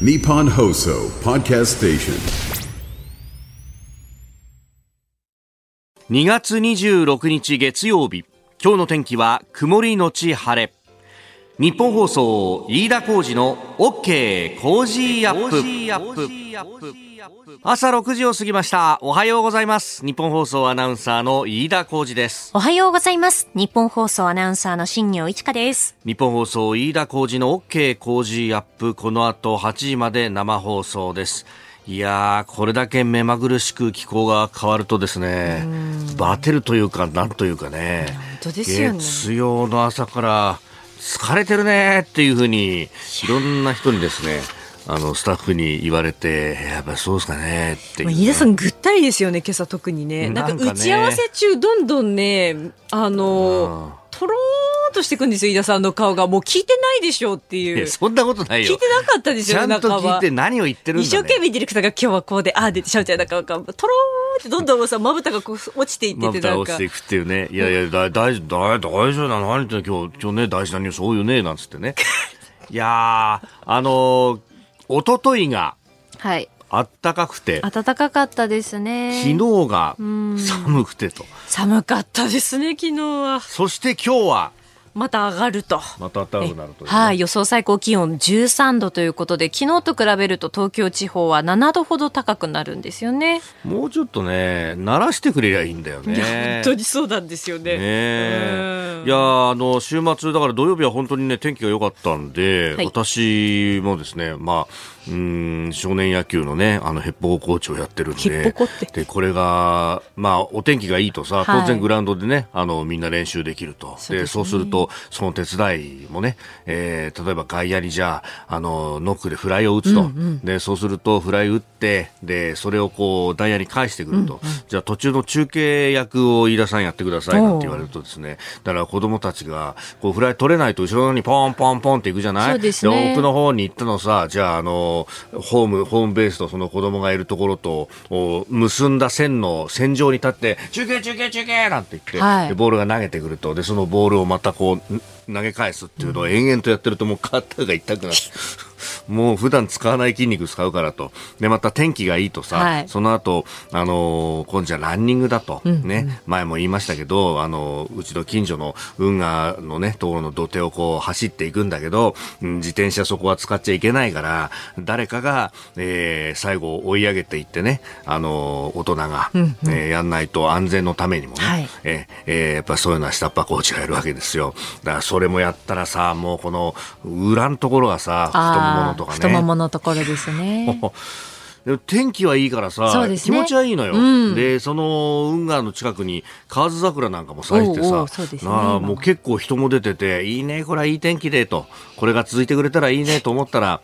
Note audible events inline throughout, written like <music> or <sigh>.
Nippon Hoso Podcast Station. 2月26日月曜日。今日の天気は曇りのち晴れ。日本放送飯田浩二の OK コージーアップ朝6時を過ぎました。おはようございます。ニッポン放送アナウンサーの飯田浩司です。おはようございます。ニッポン放送アナウンサーの新行市佳です。ニッポン放送飯田浩司の OK Cozy up。この後8時まで生放送です。いやーこれだけ目まぐるしく気候が変わるとですねバテるというかなんというかね本当ですよね。月曜の朝から疲れてるねっていうふうにいろんな人にですねあのスタッフに言われてやっぱりそうですかねって飯田さんぐったりですよね今朝特にね。なんか打ち合わせ中どんどんねあのとろーんとしてくんですよ飯田さんの顔が。もう聞いてないでしょうっていう。いやそんなことないよ。聞いてなかったですよねちゃんと聞いて何を言ってるんだ、ね、一生懸命ディレクターが今日はこうでああでしゃべちゃうなんかなんかとろーんってどんどんさまぶたがこう落ちていってまぶてなんか。た落ちていくっていうね。いやいや、だ大丈夫、大大丈夫なの？何言って今日、今日ね、大事なニュース多いよね、なんつってね。<laughs> いやー、あのー、一昨日がはい。あったかくて、暖かかったですね。昨日が寒くてと。寒かったですね昨日はそして今日は、また上がると。また暖かくなるとね、はい、予想最高気温13度ということで、昨日と比べると東京地方は7度ほど高くなるんですよね。もうちょっとね、慣らしてくれりゃいいんだよね。本当にそうなんですよね。ねいやーあの週末だから土曜日は本当にね天気が良かったんで、はい。私もですねまあうーん少年野球のねあのヘッポココーチをやってるんででこれがまあお天気がいいとさはい。当然グラウンドでね、あのみんな練習できると。でそうするとその手伝いもね、えー例えば外野にじゃああのノックでフライを打つと、でそうするとフライ打ってでそれをこう外野に返してくると、じゃあ途中の中継役を飯田さんやってくださいなんて言われるとですね。だから子供たちがこうフライ取れないと後ろにポンポンポンっていくじゃない？そうですね。奥の方に行ったのさじゃああのホームホームベースとその子供がいるところとお結んだ線の線上に立って中継中継中継なんて言って、はい。でボールが投げてくると。でそのボールをまたこう投げ返すっていうのを延々とやってるともう肩が痛くなってもう普段使わない筋肉使うからと。でまた天気がいいとさ、はい。その後あのー今度じゃランニングだと、ね。前も言いましたけどあのうちの近所の運河のねところの土手をこう走っていくんだけど、うん自転車そこは使っちゃいけないから誰かが、えー最後追い上げていってねあのー大人が、えーやんないと安全のためにもね、はい。えーえーやっぱそういうのは下っ端コーチがいるわけですよ。だからそれもやったらさもうこの裏のところがさ太もものとかね。太もものところですね。<laughs> 天気はいいからさ、ね。気持ちはいいのよ、うん。でその運河の近くに河津桜なんかも咲いてさうそうですね。もう結構人も出てていいねこれはいい天気でと。これが続いてくれたらいいねと思ったら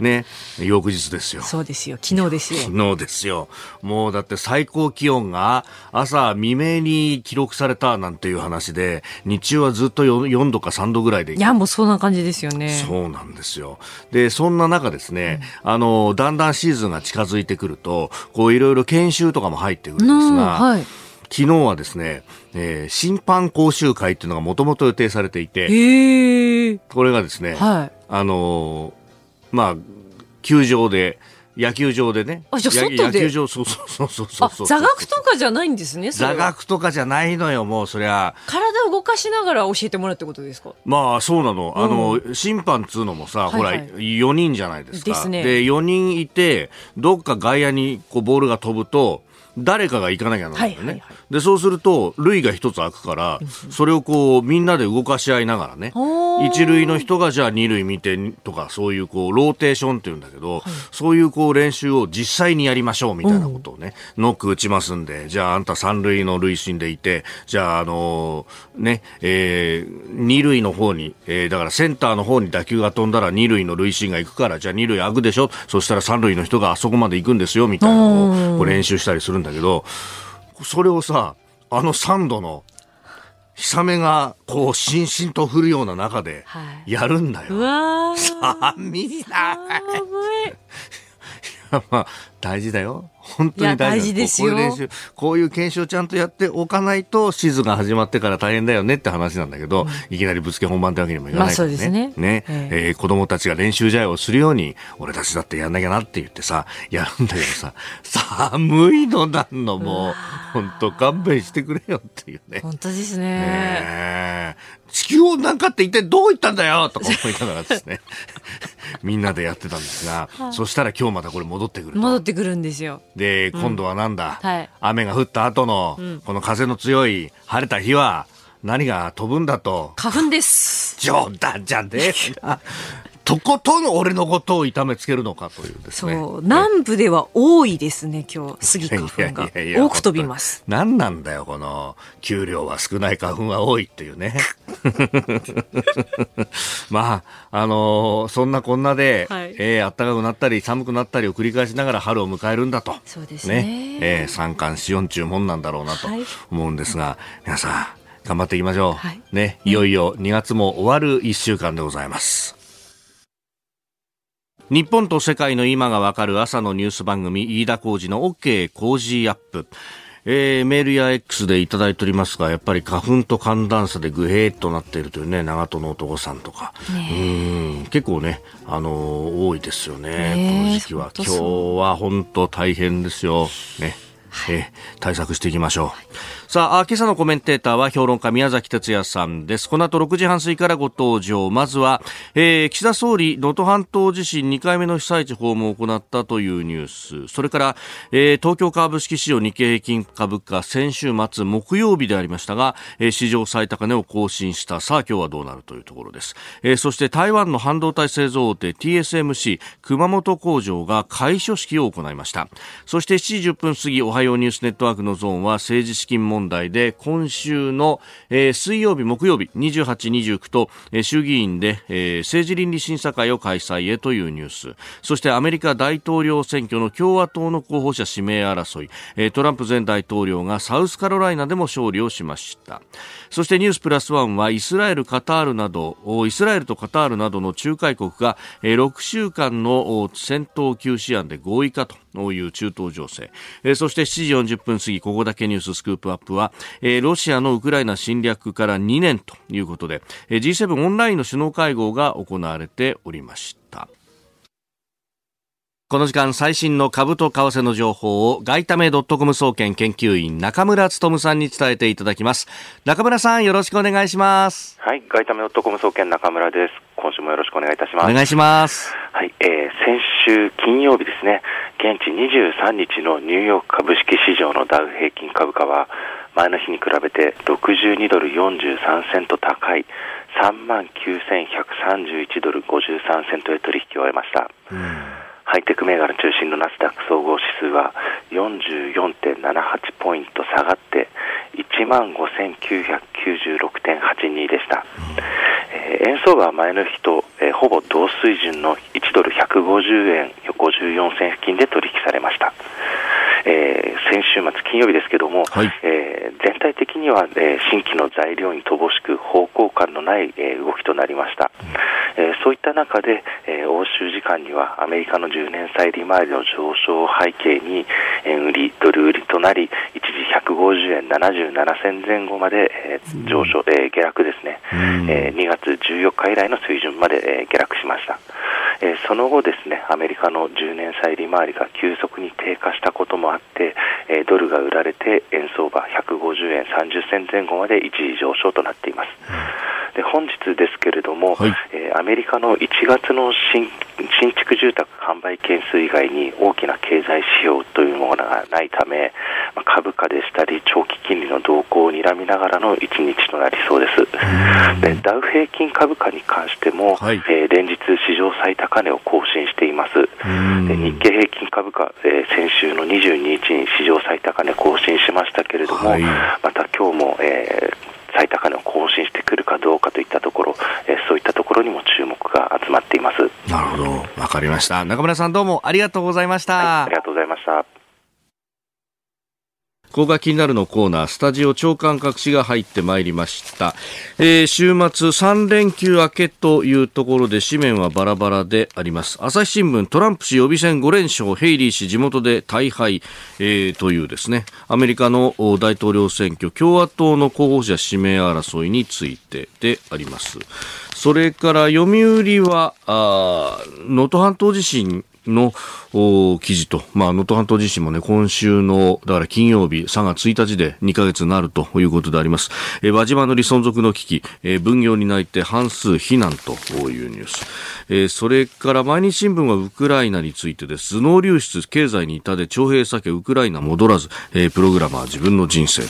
ね翌日ですよそうですよ。昨日ですよ。昨日ですよ。もうだって最高気温が朝未明に記録されたなんていう話で、日中はずっと 4, 4度か3度ぐらいでいや、もうそんな感じですよね。そうなんですよ。で、そんな中ですね、あの、だんだんシーズンが近づいてくると、こういろいろ研修とかも入ってくるんですうんが、はい。昨日はですね、えー審判講習会っていうのがもともと予定されていて。これがですね、はい。あのーまあ、球場で、野球場でね。あじゃ外で？野球場、そうそうそうそうそうあそう。、座学とかじゃないんですね。座学とかじゃないのよ、もうそりゃ。体を動かしながら教えてもらうってことですか？まあそうなの。あの、審判っつうのもさ、ほら、はいはい4人じゃないですか。ですねで、4人いて、どっか外野にこうボールが飛ぶと、誰かが行かなきゃならないよね。はいはいはい。で、そうすると、塁が一つ空くから、それをこう、みんなで動かし合いながらね。一塁の人がじゃあ二塁見てとか、そういうこう、ローテーションっていうんだけど、そういうこう、練習を実際にやりましょうみたいなことをね、ノック打ちますんで、じゃああんた三塁の塁審でいて、じゃああのーね、えー二塁の方に、えーだからセンターの方に打球が飛んだら二塁の塁審が行くから、じゃあ二塁空くでしょ。そしたら三塁の人があそこまで行くんですよ、みたいなのをこう練習したりするんだけど、それをさ、あの3度の、日雨がこう、しんしんと降るような中ではいやるんだよ。うわー。寒いな。<laughs> まあ、大事だよ。本当に大事ですよ。こういう練習、こういう研修をちゃんとやっておかないと、シーズンが始まってから大変だよねって話なんだけど、いきなりぶつけ本番ってわけにもいかないからね。まあそうですね。ね、ええ。ー子供たちが練習試合をするように、俺たちだってやんなきゃなって言ってさ、やるんだけどさ、<laughs> 寒いのなんのもう、本当勘弁してくれよっていうね。本当ですね。ねえ。地球温暖化って一体どういったんだよとか思いながらですね、<laughs> みんなでやってたんですが、そしたら今日またこれ戻ってくると。戻ってくるんですよ。で、今度はなんだ、はい雨が降った後の、この風の強い晴れた日は、何が飛ぶんだと。花粉です。冗談じゃねえな。とことん俺のことを痛めつけるのかというですね。そう、南部では多いですね、今日、スギ花粉が多く飛びます。何なんだよ、この、給料は少ない花粉は多いっていうね。<laughs> まあ、あのーそんなこんなで、はいえー暖かくなったり寒くなったりを繰り返しながら春を迎えるんだと。そうですねえー三寒四温中もんなんだろうなとはい思うんですが、皆さん、頑張っていきましょう。はいね、いよいよ2月も終わる1週間でございます。日本と世界の今がわかる朝のニュース番組、飯田浩二の OK 工事アップ。えーメールや X でいただいておりますが、やっぱり花粉と寒暖差でグヘーっとなっているというね、長門の男さんとか。うん結構ね、あのー多いですよね、ねえこの時期は。今日は本当大変ですよ。ね。えー対策していきましょう。さあ、今朝のコメンテーターは評論家宮崎哲也さんです。この後6時半過ぎからご登場。まずは、えー岸田総理、能登半島地震2回目の被災地訪問を行ったというニュース。それから、えー東京株式市場日経平均株価先週末木曜日でありましたが、えー史上最高値を更新した。さあ、今日はどうなるというところです。えーそして台湾の半導体製造大手 TSMC 熊本工場が開所式を行いました。そして7時10分過ぎ、おはようニュースネットワークのゾーンは政治資金問問題で今週の、えー水曜日、木曜日28、29と、えー衆議院で、えー政治倫理審査会を開催へというニュース。そしてアメリカ大統領選挙の共和党の候補者指名争い、えートランプ前大統領がサウスカロライナでも勝利をしました。そしてニュースプラスワンはイスラエル、カタールなど、イスラエルとカタールなどの仲介国が、6週間の戦闘休止案で合意かという中東情勢。そして7時40分過ぎ、ここだけニューススクープアップは、ロシアのウクライナ侵略から2年ということで、G7 オンラインの首脳会合が行われておりました。この時間最新の株と為替の情報を外為ドットコム総研研究員中村努さんに伝えていただきます。中村さんよろしくお願いします。はい、外為ドットコム総研中村です。今週もよろしくお願いいたします。お願いします。はい、えー先週金曜日ですね、現地23日のニューヨーク株式市場のダウ平均株価は、前の日に比べて62ドル43セント高い3万9131ドル53セントで取引を終えました。ハイテク銘柄中心のナスダック総合指数は44.78ポイント下がって1万5996.82でした、えー円相場は前の日と、えーほぼ同水準の1ドル150円54銭付近で取引されました、えー先週末金曜日ですけども、はい。えー全体的には、えー新規の材料に乏しく方向感のない、えー動きとなりました、えーそういった中で、えー欧州時間にはアメリカの10年債利回りの上昇を背景に円売りドル売りとなり一時150円77銭前後まで、えー上昇、えー下落ですね、えー2月14日以来の水準まで、えー下落しました、えーその後ですねアメリカの10年債利回りが急速に低下したこともあって、えードルが売られて円相場150円30銭前後まで一時上昇となっています、で本日ですけれども、はい。えーアメリカの1月の新新築住宅販売件数以外に大きな経済指標というものがないため、まあ株価でしたり長期金利の動向を睨みながらの一日となりそうです。でダウ平均株価に関しても、はいえー連日史上最高値を更新しています。で日経平均株価、えー先週の22日に史上最高値更新しましたけれども、はいまた今日も、えー最高値を更新してくるかどうかといったところ、えーそういったところにも注目が集まっています。なるほど。わかりました。中村さんどうもありがとうございました。ありがとうございました。ここが気になるのコーナー、スタジオ長官隠しが入ってまいりました。えー、週末3連休明けというところで紙面はバラバラであります。朝日新聞、トランプ氏予備選5連勝、ヘイリー氏地元で大敗、えー、というですね、アメリカの大統領選挙、共和党の候補者指名争いについてであります。それから読売は、能登半島地震の記事と、まあ、能登半島地震もね、今週の、だから金曜日、3月1日で2ヶ月になるということであります。えー、輪島のり存続の危機、えー、分業に泣いて半数避難というニュース。えー、それから毎日新聞はウクライナについてです。頭脳流出、経済に痛で徴兵避け、ウクライナ戻らず、えー、プログラマー自分の人生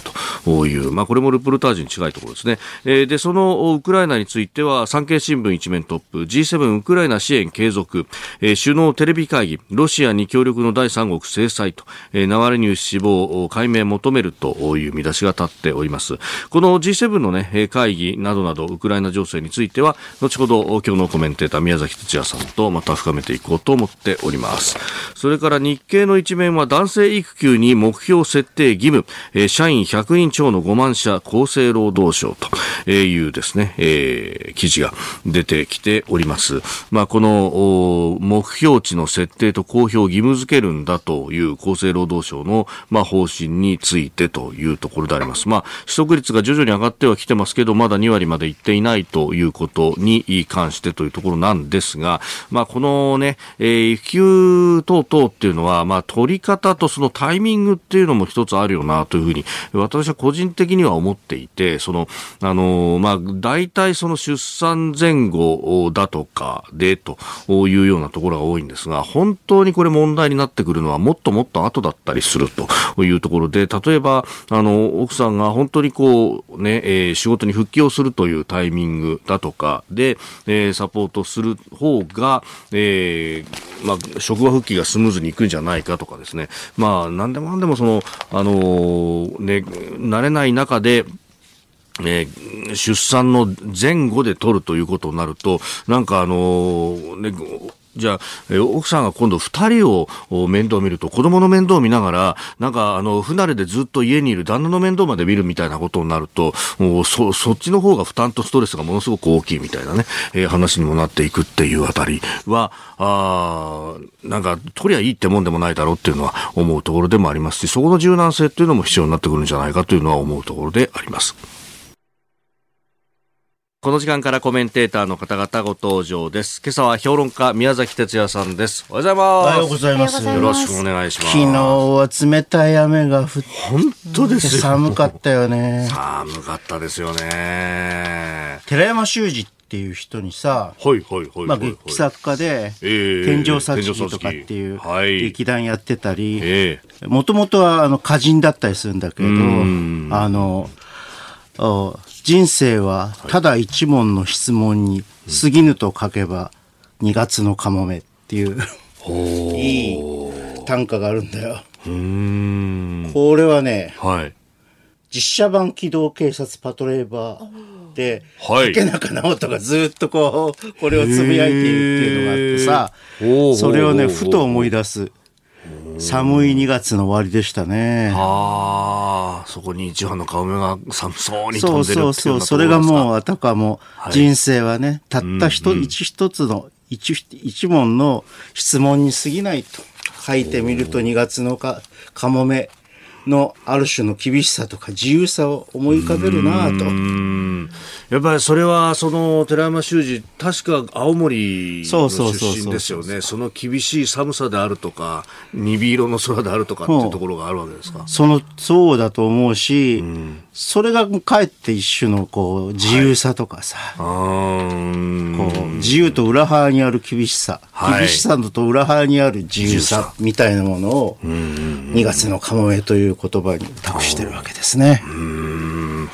という、まあ、これもルプルタージュに近いところですね。えー、で、そのウクライナについては、産経新聞一面トップ、G7 ウクライナ支援継続、えー、首脳テレビ会議、ロシアに協力の第三国制裁と、えー、ナワリニュー死亡解明求めるという見出しが立っております。この G7 のね、会議などなど、ウクライナ情勢については、後ほど今日のコメンテーター宮崎哲也さんとまた深めていこうと思っております。それから日経の一面は男性育休に目標設定義務、えー、社員100人超の5万社厚生労働省というですね、えー、記事が出てきております。まあ、この目標値の設定と公表を義務付けるんだという厚生労働省の、まあ、方針についてというところであります。まあ、取得率が徐々に上がってはきてますけど、まだ2割までいっていないということに関してというところなんですが、まあ、このね、えー、育休等々っていうのは、まあ、取り方とそのタイミングっていうのも一つあるよなというふうに、私は個人的には思っていて、その、あの、まあ、大体その出産前後だとかでというようなところが多いんですが、本当にこれ問題になってくるのはもっともっと後だったりするというところで、例えば、あの、奥さんが本当にこう、ね、えー、仕事に復帰をするというタイミングだとかで、えー、サポートする方が、えー、まあ、職場復帰がスムーズにいくんじゃないかとかですね、まあ、なんでもなんでもその、あのー、ね、慣れない中で、えー、出産の前後で取るということになると、なんかあのー、ね、じゃあ、え奥さんが今度二人を面倒を見ると、子供の面倒を見ながら、なんか、あの、不慣れでずっと家にいる旦那の面倒まで見るみたいなことになると、もうそ、そっちの方が負担とストレスがものすごく大きいみたいなね、えー、話にもなっていくっていうあたりは、あなんか、取りゃいいってもんでもないだろうっていうのは思うところでもありますし、そこの柔軟性っていうのも必要になってくるんじゃないかというのは思うところであります。この時間からコメンテーターの方々ご登場です。今朝は評論家宮崎哲也さんです。おはようございます。よろしくお願いします。昨日は冷たい雨が降って本当です寒かったよね。寒かったですよね。寺山修司っていう人にさ、はいはいはいまあ劇作家で、天井殺人とかっていう劇団やってたり、もともとはあの歌人だったりするんだけど、あの、人生はただ一問の質問に過ぎぬと書けば2月のカモメっていう、<laughs> いい短歌があるんだよ。これはね、はい、実写版機動警察パトレーバーで、はい、池中直人がずっとこう、これをつぶやいているっていうのがあってさ、それをね、ふと思い出す。寒い2月の終わりでしたね。ああ、そこに一羽の顔目が寒そうに飛んでるっていうそうそうそう、それがもうあたかも、人生はね、たった一、一一つの一、一問の質問に過ぎないと書いてみると2月のか、かもめのある種の厳しさとか自由さを思い浮かべるなと。やっぱりそれはその寺山修司確か青森の出身ですよねその厳しい寒さであるとか鈍色の空であるとかっていうところがあるわけですか？そのそうだと思うし、うん、それがかえって一種のこう自由さとかさ、はい、こう自由と裏腹にある厳しさ、はい、厳しさと裏腹にある自由さみたいなものを2月のカモメという言葉に託してるわけですね。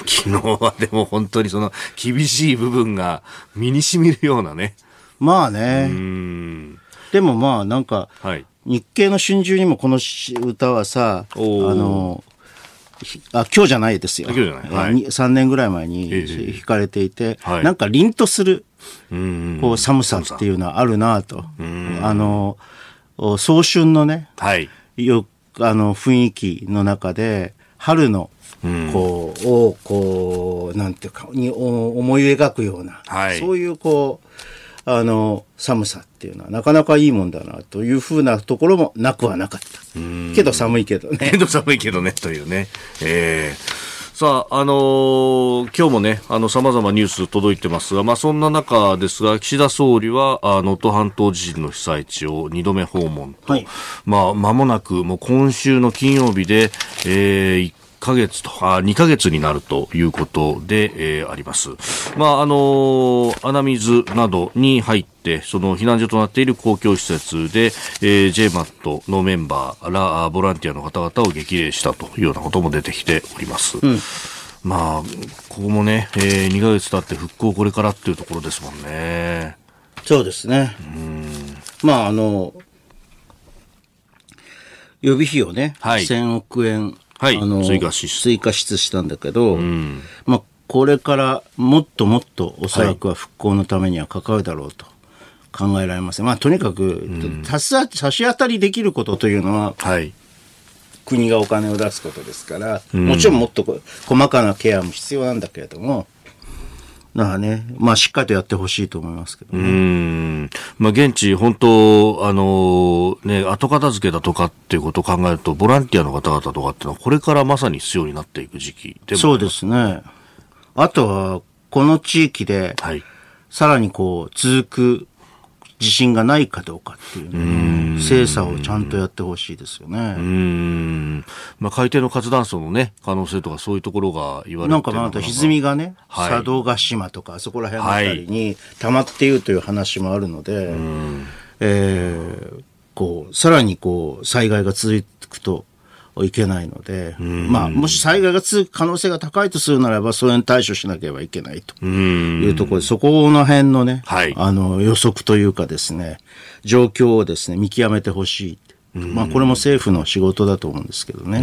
昨日はでも本当にその厳しい部分が身に染みるようなね。まあね。でもまあなんか、はい、日経の春秋にもこの歌はさ、あの、あ今日じゃないですよ。今日じゃない。はい、3年ぐらい前に弾かれていて、ええ、なんか凛とする、こう寒さっていうのはあるなと。あの、早春のね、はい、よあの雰囲気の中で、春のこう、をこうなんていうかに思い描くような、はい、そういうこうあの寒さっていうのはなかなかいいもんだなというふうなところもなくはなかった。けど寒いけどね。けど寒いけどねというね。えーさあ、あのー、今日もね、あの、様々ニュース届いてますが、まあ、そんな中ですが、岸田総理は、あ能登半島地震の被災地を2度目訪問と、はい、まあ、間もなく、もう今週の金曜日で、えー、ヶ月と、あ、2ヶ月になるということで、えー、あります。まあ、あのー、穴水などに入って、その避難所となっている公共施設で、えー、JMAT のメンバーら、ボランティアの方々を激励したというようなことも出てきております。うんまあ、ここもね、えー、2ヶ月経って復興これからっていうところですもんね。そうですね。うん。まあ、あの、予備費をね、はい、1000億円はい、あの追加追加支出したんだけど、うん、まあ、これからもっともっとおそらくは復興のためには関わるだろうと考えられます、まあ、とにかく、うん、差し当たりできることというのは、はい、国がお金を出すことですから、もちろんもっと細かなケアも必要なんだけれども、だからね、まあしっかりとやってほしいと思いますけどね。うん。まあ現地、本当、あの、ね、後片付けだとかっていうことを考えると、ボランティアの方々とかっていうのは、これからまさに必要になっていく時期でもそうですね。あとは、この地域で、はい、さらにこう、続く自信がないかどうかっていう精査をちゃんとやってほしいですよね。うん。まあ、海底の活断層のね、可能性とかそういうところが言われてな。んかまた歪みがね、はい、佐渡島とかそこら辺のあたりに溜まっているという話もあるので、はい、えー、こう、さらにこう、災害が続くと、いけないので、まあ、もし災害が続く可能性が高いとするならば、それに対処しなければいけないというところで、そこの辺のね、はい、あの、予測というかですね、状況をですね、見極めてほしい。まあ、これも政府の仕事だと思うんですけどね。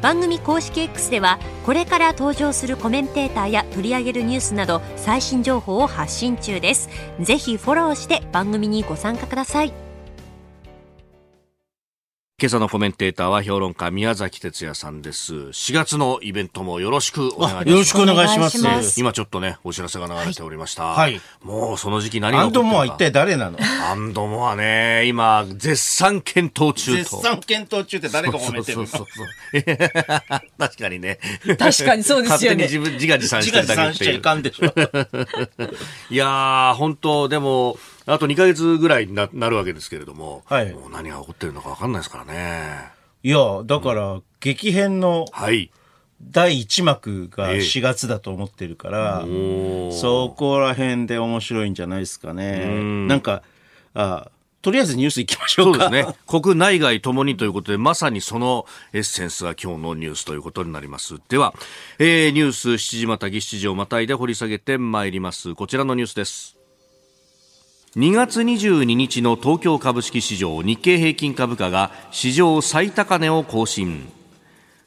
番組公式 X ではこれから登場するコメンテーターや取り上げるニュースなど最新情報を発信中です。ぜひフォローして番組にご参加ください。今朝のコメンテーターは評論家宮崎哲也さんです。4月のイベントもよろしくお願いします。よろしくお願いします。今ちょっとね、お知らせが流れておりました。はい。もうその時期何が起こってるか。アンドモア一体誰なの？アンドモアね、今、絶賛検討中と。絶賛検討中って誰が褒めてるの？そうそうそう <laughs> 確かにね。確かにそうですよね。自分、自画自賛してるだけっていう。自画自賛しちゃいかんでしょ。<laughs> いやー、本当でも、あと2か月ぐらいにななるわけですけれども、はい、もう何が起こってるのか分かんないですからね。いや、だから、激変の、はい。第1幕が4月だと思ってるから、えー、そこら辺で面白いんじゃないですかね。んなんか、あとりあえずニュースいきましょうか。そうですね。国内外ともにということで、まさにそのエッセンスが今日のニュースということになります。では、えー、ニュース7時またぎ7時をまたいで掘り下げてまいります。こちらのニュースです。2月22日の東京株式市場日経平均株価が史上最高値を更新。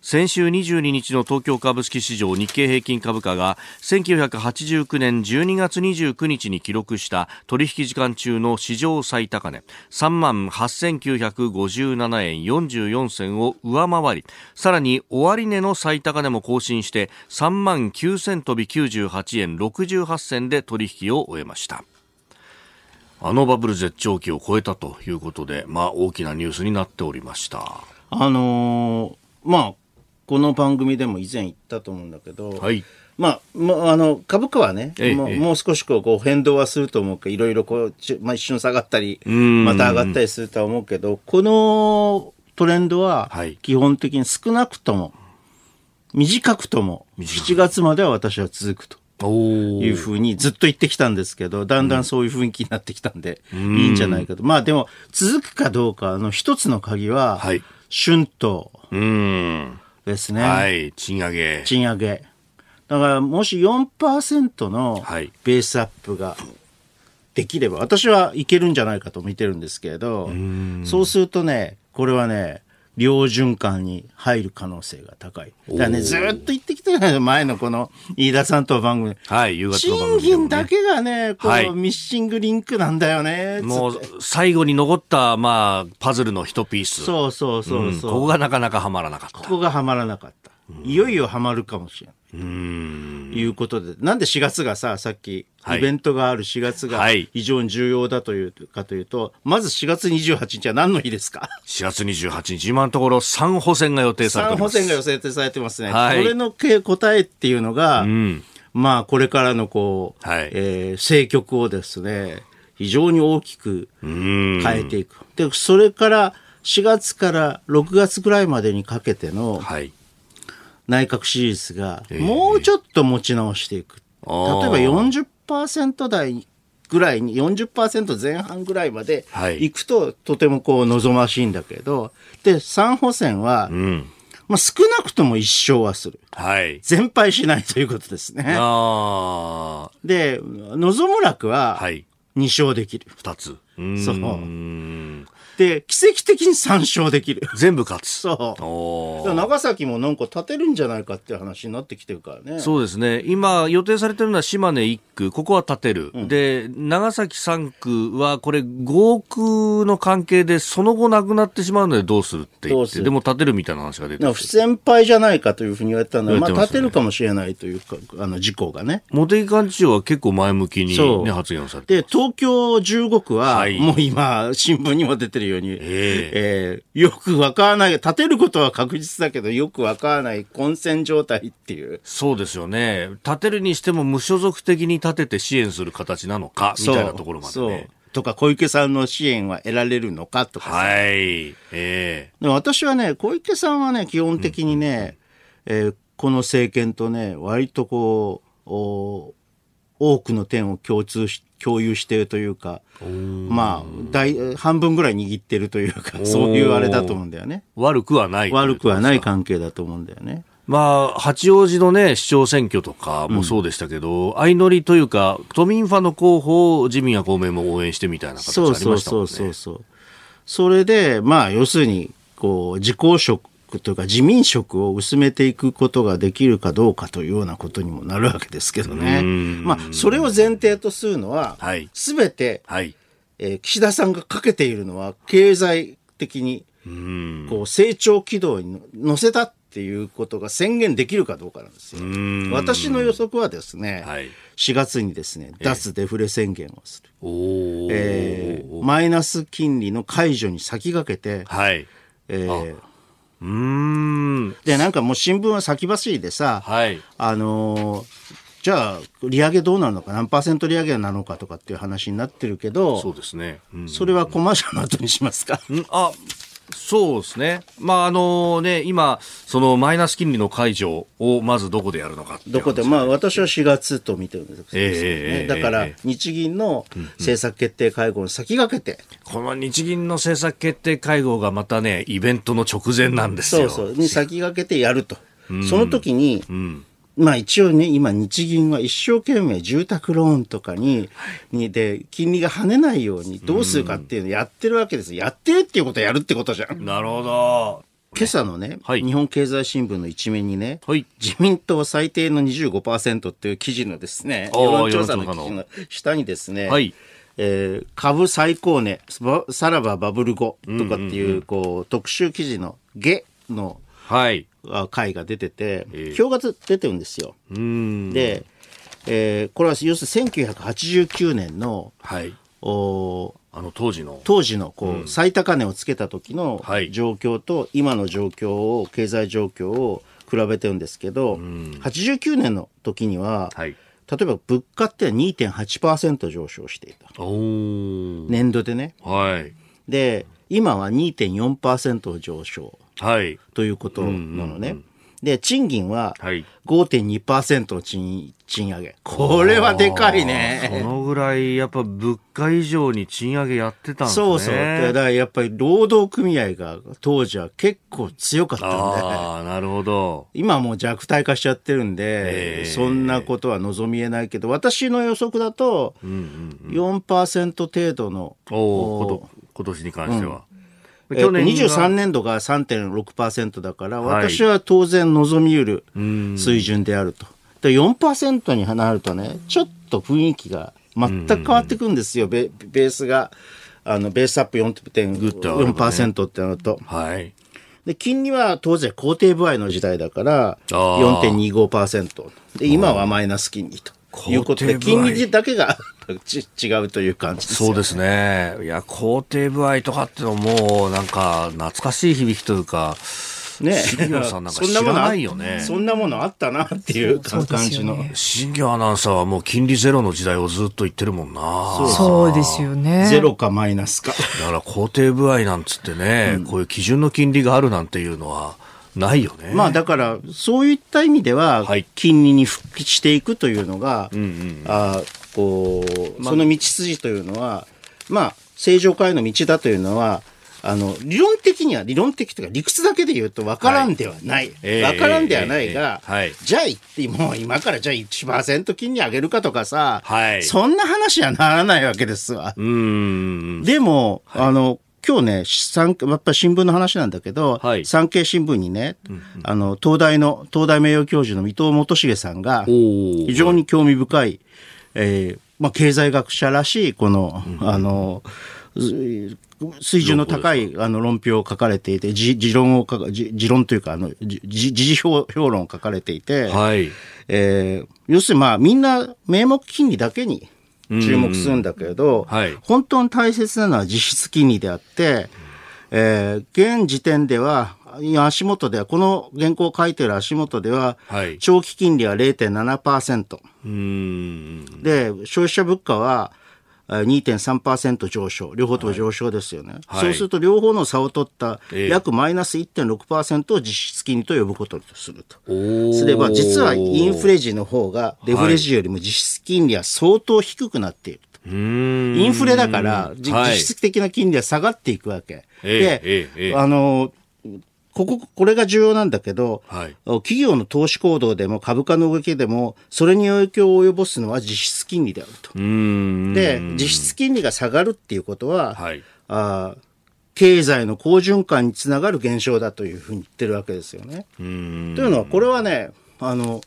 先週22日の東京株式市場日経平均株価が1989年12月29日に記録した取引時間中の史上最高値3万8957円44銭を上回りさらに終値の最高値も更新して3万9000飛び98円68銭で取引を終えました。あのバブル絶頂期を超えたということで、まあ、大きなニュースになっておりました。あのー、まあ、この番組でも以前言ったと思うんだけど、はい、まあ、もうあの株価はね、もうもう少しこう変動はすると思うけど、いろいろこう、まあ、一瞬下がったり、また上がったりするとは思うけど、このトレンドは基本的に少なくとも、短くとも7月までは私は続くと。いうふうにずっと言ってきたんですけど、だんだんそういう雰囲気になってきたんで、いいんじゃないかと。まあでも、続くかどうかの一つの鍵は、はい、春闘ですね。はい、賃上げ。賃上げ。だからもし4%のベースアップができれば、私はいけるんじゃないかと見てるんですけれど、そうするとね、これはね、両循環に入る可能性が高い。だね、ずっと言ってきたよ前のこの飯田さんと番組。はい、夕方の番組、ね、賃金だけがね、こう、はい、ミッシングリンクなんだよね。もう、最後に残った、まあ、パズルの一ピース。そうそうそうそう、うん、ここがなかなかはまらなかった。ここがはまらなかった。いよいよはまるかもしれない。うんいうことで、なんで4月がさ、さっき、イベントがある4月が非常に重要だというかというと、まず4月28日は何の日ですか ?4 月28日、今のところ3補選が予定されてます。3補選が予定されてますね。はい、これの答えっていうのが、うん、まあ、これからのこう、はい、えー、政局をですね、非常に大きく変えていく。で、それから4月から6月ぐらいまでにかけての、はい内閣支持率がもうちょっと持ち直していく。例えば40%台ぐらいに、40%前半ぐらいまでいくと、とてもこう望ましいんだけど、で、3補選は、うん、まあ、少なくとも1勝はする。はい。全敗しないということですね。で、望む楽は、2勝できる。2つ。そう。で、奇跡的に3勝できる。全部勝つ。そう。長崎もなんか立てるんじゃないかっていう話になってきてるからね。そうですね。今予定されてるのは島根1区、ここは立てる。うん、で、長崎3区はこれ5区の関係でその後なくなってしまうのでどうするって言って、でも立てるみたいな話が出てる。不先輩じゃないかというふうに言われたのは、まあ立てるかもしれないというか、あの事項がね。茂木幹事長は結構前向きに、ね、発言をされてで、東京15区は、はい、もう今、新聞にも出てるように、えー、えー、よくわからない、立てることは確実だけど、よくわからない混戦状態っていう。そうですよね。立てるにしても無所属的に立てて支援する形なのか、みたいなところまでね。とか、小池さんの支援は得られるのかとかはい。ええー、私はね、小池さんはね、基本的にね、うん、えー、この政権とね、割とこう、お多くの点を共通し、共有しているというか、まあ、大、半分ぐらい握ってるというか、そういうあれだと思うんだよね。悪くはない。悪くはない関係だと思うんだよね。まあ、八王子のね、市長選挙とかもそうでしたけど、うん、相乗りというか、都民ファの候補を自民や公明も応援してみたいな形ありましたもんね。そうそうそうそう。それで、まあ、要するに、こう、自公職というか自民色を薄めていくことができるかどうかというようなことにもなるわけですけどね。まあ、それを前提とするのは、す、べ、て、はい、えー、岸田さんがかけているのは、経済的に、こう、成長軌道に乗せたっていうことが宣言できるかどうかなんですよ。私の予測はですね、はい、4月にですね、脱デフレ宣言をする。えー、マイナス金利の解除に先駆けて、はい、えーうん。で、なんかもう新聞は先走りでさ、はい。あのー、じゃあ、利上げどうなるのか、何パーセント利上げなのかとかっていう話になってるけど、そうですね。うん、それはコマーシャルの後にしますか？うん、あ、そうですね。まあ、あのね、今、そのマイナス金利の解除をまずどこでやるのか、ね、どこで、まあ、私は4月と見てるんですけど、ね、えー、だから、日銀の政策決定会合に先駆けて、うんうん、この日銀の政策決定会合がまたね、イベントの直前なんですよ。そうそう。に先駆けてやると。その時に、うんまあ一応ね、今日銀は一生懸命住宅ローンとかに、にで、金利が跳ねないようにどうするかっていうのをやってるわけです。やってるっていうことはやるってことじゃん。なるほど。今朝のね、はい、日本経済新聞の一面にね、はい、自民党最低の25%っていう記事のですね、世論調査の記事の下にですね、はい、えー、株最高値、さらばバブル後とかっていう、こう、特集記事の下の、はい。回が出てて、表が出てるんですよ。で、えー、これは要するに1989年の、はい、おあの当時の当時のこう、うん、最高値をつけた時の状況と、今の状況を経済状況を比べてるんですけど、うん、89年の時には、はい、例えば物価って2.8%上昇していた。年度でね。はい。で、今は2.4%上昇。はい。ということなのね。うんうんうんで、賃金は5.2%の賃賃上げ。これはでかいね。そのぐらい、やっぱ物価以上に賃上げやってたんですね。そうそう。だからやっぱり労働組合が当時は結構強かったんで。ああ、なるほど。今はもう弱体化しちゃってるんで、そんなことは望みえないけど、私の予測だと、4%程度の、お今年に関しては。うん去年23年度が3.6%だから、私は当然望みうる水準であると。で4%になるとね、ちょっと雰囲気が全く変わってくるんですよ、ベベースが。あの、ベースアップ4.4%ってなると。はい。で、金利は当然肯定部合の時代だから、4.25%。で、今はマイナス金利と。いうことで、金利だけが <laughs> 違うという感じです、ね、そうですね。いや、肯定部合とかってのも、なんか、懐かしい響きというか、ね新業さんなんか知らないよね。そんなものあったなっていう感じの。新業アナウンサーはもう金利ゼロの時代をずっと言ってるもんな。そうですよね。ゼロかマイナスか。だから肯定部合なんつってね、うん、こういう基準の金利があるなんていうのは、ないよね。まあだから、そういった意味では、金利に復帰していくというのが、あこう、その道筋というのは、まあ、正常化への道だというのは、あの、理論的には、理論的というか理屈だけで言うと分からんではない。分、はい、からんではないが、えーえーはい、じゃあ言って、もう今からじゃあ1%金利上げるかとかさ、はい、そんな話はならないわけですわ。うん。でも、あの、今日ね、やっぱり新聞の話なんだけど、はい、産経新聞にね、うんうん、あの、東大の、東大名誉教授の伊藤元重さんが、非常に興味深い、えー、まあ、経済学者らしい、この、うん、あの、水準の高いあの論評を書かれていて、持論を持論というか、あの、時事評論を書かれていて、はい。えー、要するにまあみんな名目金利だけに注目するんだけれど、はい、本当に大切なのは実質金利であって、えー、現時点では、足元では、この原稿を書いてる足元では、はい、長期金利は0.7%。で、消費者物価は、2.3%上昇、両方とも上昇ですよね、はい、そうすると両方の差を取った約マイナス1.6%を実質金利と呼ぶこととすると。すれば、実はインフレ時の方がデフレ時よりも実質金利は相当低くなっていると。インフレだから、実質的な金利は下がっていくわけ。で、あの、ここ、これが重要なんだけど、はい、企業の投資行動でも株価の動きでも、それに影響を及ぼすのは実質金利であると。で、実質金利が下がるっていうことは、はい、あ経済の好循環につながる現象だというふうに言ってるわけですよね。というのは、これはね、あの、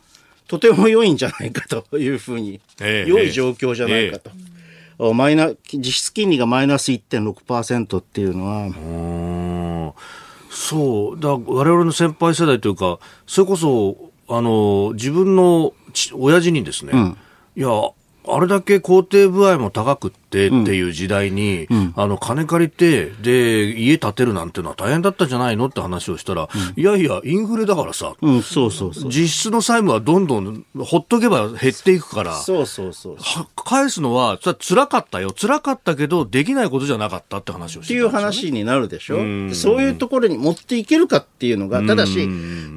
とても良いんじゃないかというふうに、えー、良い状況じゃないかと。えー、マイナ実質金利がマイナス1.6%っていうのは、そう。だ我々の先輩世代というか、それこそ、あの、自分の親父にですね、うん、いや、あれだけ肯定部合も高くってっていう時代に、うん、あの、金借りて、で、家建てるなんてのは大変だったんじゃないのって話をしたら、うん、いやいや、インフレだからさ、うん、そうそうそう。実質の債務はどんどんほっとけば減っていくから、そうそうそう返すのは、辛かったよ。辛かったけど、できないことじゃなかったって話をしてた、ね、っていう話になるでしょ？うそういうところに持っていけるかっていうのが、ただし、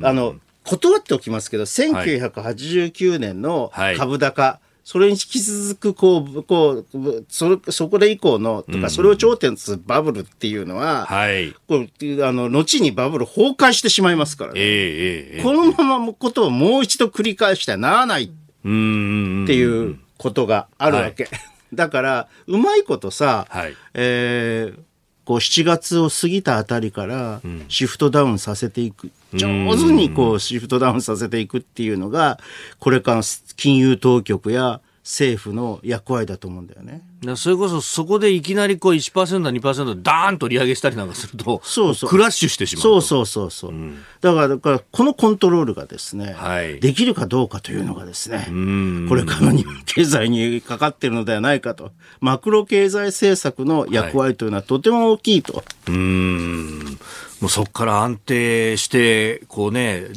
あの、断っておきますけど、1989年の株高、はいそれに引き続く、こう、こう、それ、そこで以降の、とか、それを頂点とするバブルっていうのは、はい。こう、あの、後にバブル崩壊してしまいますからね。ええー、このままことをもう一度繰り返してはならないっていうことがあるわけ。はい、<laughs> だから、うまいことさ、はい、えー、こう7月を過ぎたあたりからシフトダウンさせていく、うん、上手にこうシフトダウンさせていくっていうのがこれから金融当局や政府の役割だと思うんだよね。それこそそこでいきなりこう1%、2%ダーンと利上げしたりなんかすると、そうそうクラッシュしてしまう。そうそうそうそう、うん、だから、だからこのコントロールがですね、はい、できるかどうかというのがですね、これからの経済にかかっているのではないかと、マクロ経済政策の役割というのはとても大きいと。はい、うん。もうそこから安定して、こうね、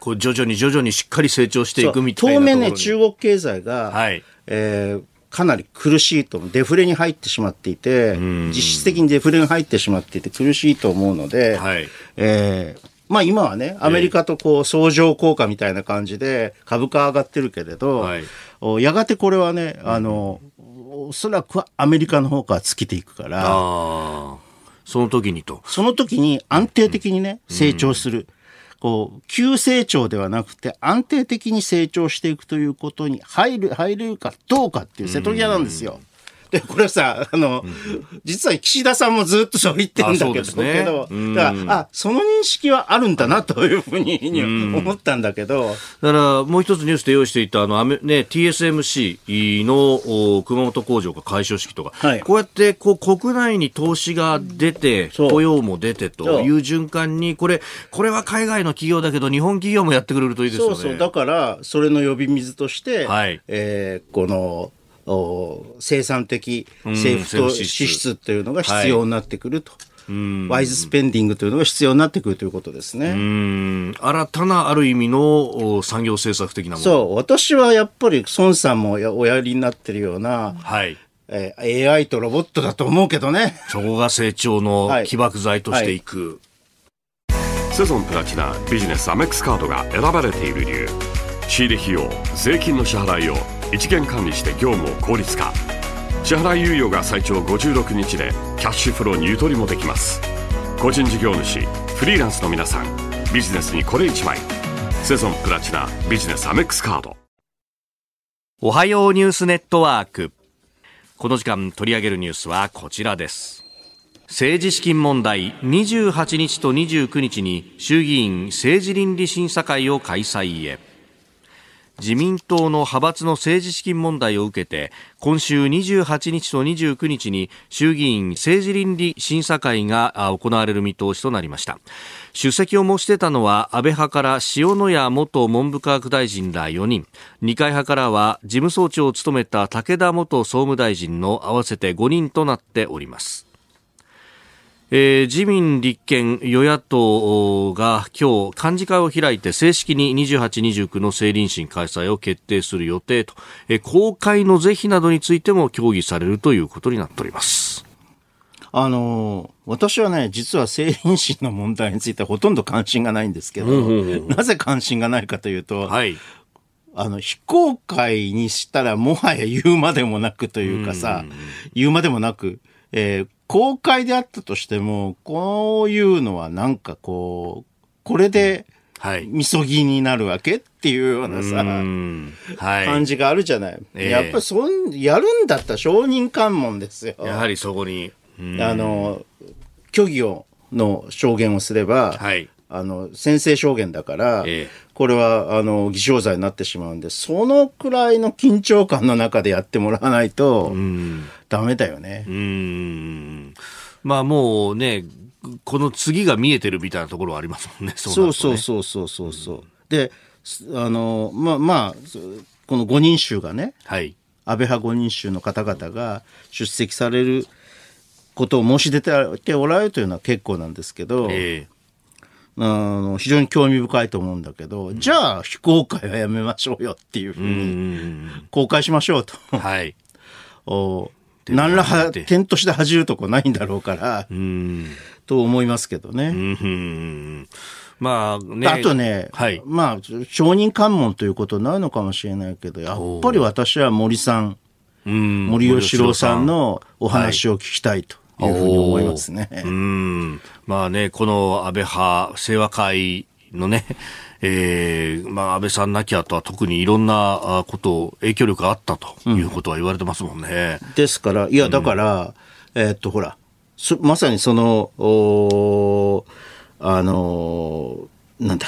こう徐々に徐々にしっかり成長していくみたいな当面ね、中国経済が、はい、えー、かなり苦しいと、デフレに入ってしまっていて、実質的にデフレに入ってしまっていて苦しいと思うので、はい、えー、まあ今はね、アメリカとこう相乗効果みたいな感じで株価上がってるけれど、はい、やがてこれはね、あの、おそらくはアメリカの方から尽きていくから、その時にと。その時に安定的にね、成長する。こう、急成長ではなくて安定的に成長していくということに入る、入れるかどうかっていう瀬戸際なんですよ。で、これさ、あの、うん、実は岸田さんもずっとそう言ってるんだけど、ね、けどだから、あ、その認識はあるんだなというふうに思ったんだけど。だから、もう一つニュースで用意していた、あの、ね、TSMC の熊本工場が開所式とか、はい、こうやって、こう、国内に投資が出て、雇用も出てという循環に、これ、これは海外の企業だけど、日本企業もやってくれるといいですよね。そうそう。だから、それの呼び水として、はい、えー、この、生産的政府と支出というのが必要になってくると。ワイズスペンディングというのが必要になってくるということですね。新たなある意味の産業政策的なものそう、私はやっぱり孫さんもおやりになってるような、はい、えー、AI とロボットだと思うけどね。そこが成長の起爆剤としていく。はいはい、セゾンプラチナビジネスアメックスカードが選ばれている理由。仕入れ費用、税金の支払いを一元管理して業務を効率化。支払い猶予が最長56日でキャッシュフローにゆとりもできます。個人事業主フリーランスの皆さんビジネスにこれ一枚。セゾンプラチナビジネスアメックスカード。おはようニュースネットワーク。この時間取り上げるニュースはこちらです。政治資金問題28日と29日に衆議院政治倫理審査会を開催へ。自民党の派閥の政治資金問題を受けて今週28日と29日に衆議院政治倫理審査会が行われる見通しとなりました。出席を申し出たのは安倍派から塩谷元文部科学大臣ら4人。二階派からは事務総長を務めた武田元総務大臣の合わせて5人となっております。えー、自民、立憲、与野党が今日幹事会を開いて正式に28、29の政倫審開催を決定する予定と、えー、公開の是非などについても協議されるということになっております。あの私はね、実は政倫審の問題についてはほとんど関心がないんですけど、なぜ関心がないかというと、はい、あの、非公開にしたらもはや言うまでもなくというかさ、言うまでもなく、えー、公開であったとしても、こういうのはなんかこう、これで、はい。みそぎになるわけっていうようなさ、はい、感じがあるじゃない。えー、やっぱりそん、やるんだったら証人喚問ですよ。やはりそこに。あの、虚偽を、の証言をすれば、はい。あの、先制証言だから、えー、これは、あの、偽証罪になってしまうんで、そのくらいの緊張感の中でやってもらわないと、ダメだよね。うん。まあもうね、この次が見えてるみたいなところはありますもんね。そう、ね、そうそうそうそうそう。で、あの、まあまあ、この5人衆がね、はい。安倍派5人衆の方々が出席されることを申し出ておられるというのは結構なんですけど、えーあの非常に興味深いと思うんだけど、うん、じゃあ非公開はやめましょうよっていうふうに公開しましょうと。はい。お何らは点として恥じるとこないんだろうから、と思いますけどね。まあね。あとね、はい、まあ、証人喚問ということになるのかもしれないけど、やっぱり私は森さん、森喜朗さんのお話を聞きたいと。いうふうに思いますね。うん。まあね、この安倍派、清和会のね、<laughs> えー、まあ安倍さんなきゃとは特にいろんなこと、影響力があったということは言われてますもんね。うん、ですから、いや、だから、うん、えー、っと、ほら、まさにその、おあのー、なんだ。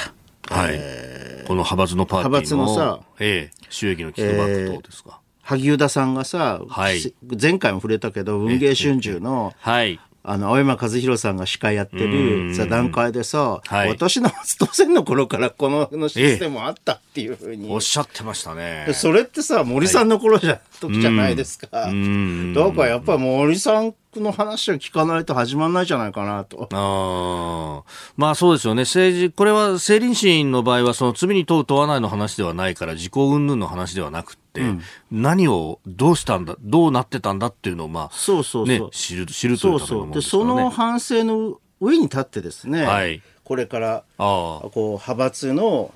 はい、えー、この派閥のパーティーの。派閥のさ、ええー、収益のキックバック等ですか？萩生田さんがさ、はい、前回も触れたけど、文藝春秋の、はい、あの、青山和弘さんが司会やってる座談会でさ、はい、私の初当選の頃からこののシステムあったっていうふうに、おっしゃってましたね。それってさ、森さんの頃じゃ、はい、時じゃないですか。だからやっぱり森さんの話を聞かないと始まらないじゃないかなと。あまあそうですよね。政治、これは政倫審の場合はその罪に問う問わないの話ではないから、自己云々の話ではなくて、うん、何をどうしたんだ、どうなってたんだっていうのを、まあ、そうそうね、知る、知るというためのものですからね。その反省の上に立ってですね、はい、これからこう派閥の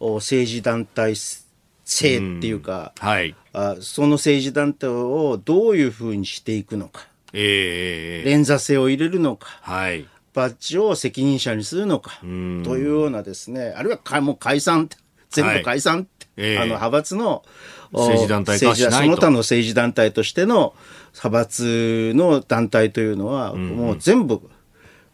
政治団体性っていうか、うん、はい、あその政治団体をどういうふうにしていくのか、えー、連座制を入れるのか、はい、バッジを責任者にするのか、というようなですねあるいはもう解散。全部解散、はいえー、あの派閥の政治団体化しないその他の政治団体としての派閥の団体というのは、もう全部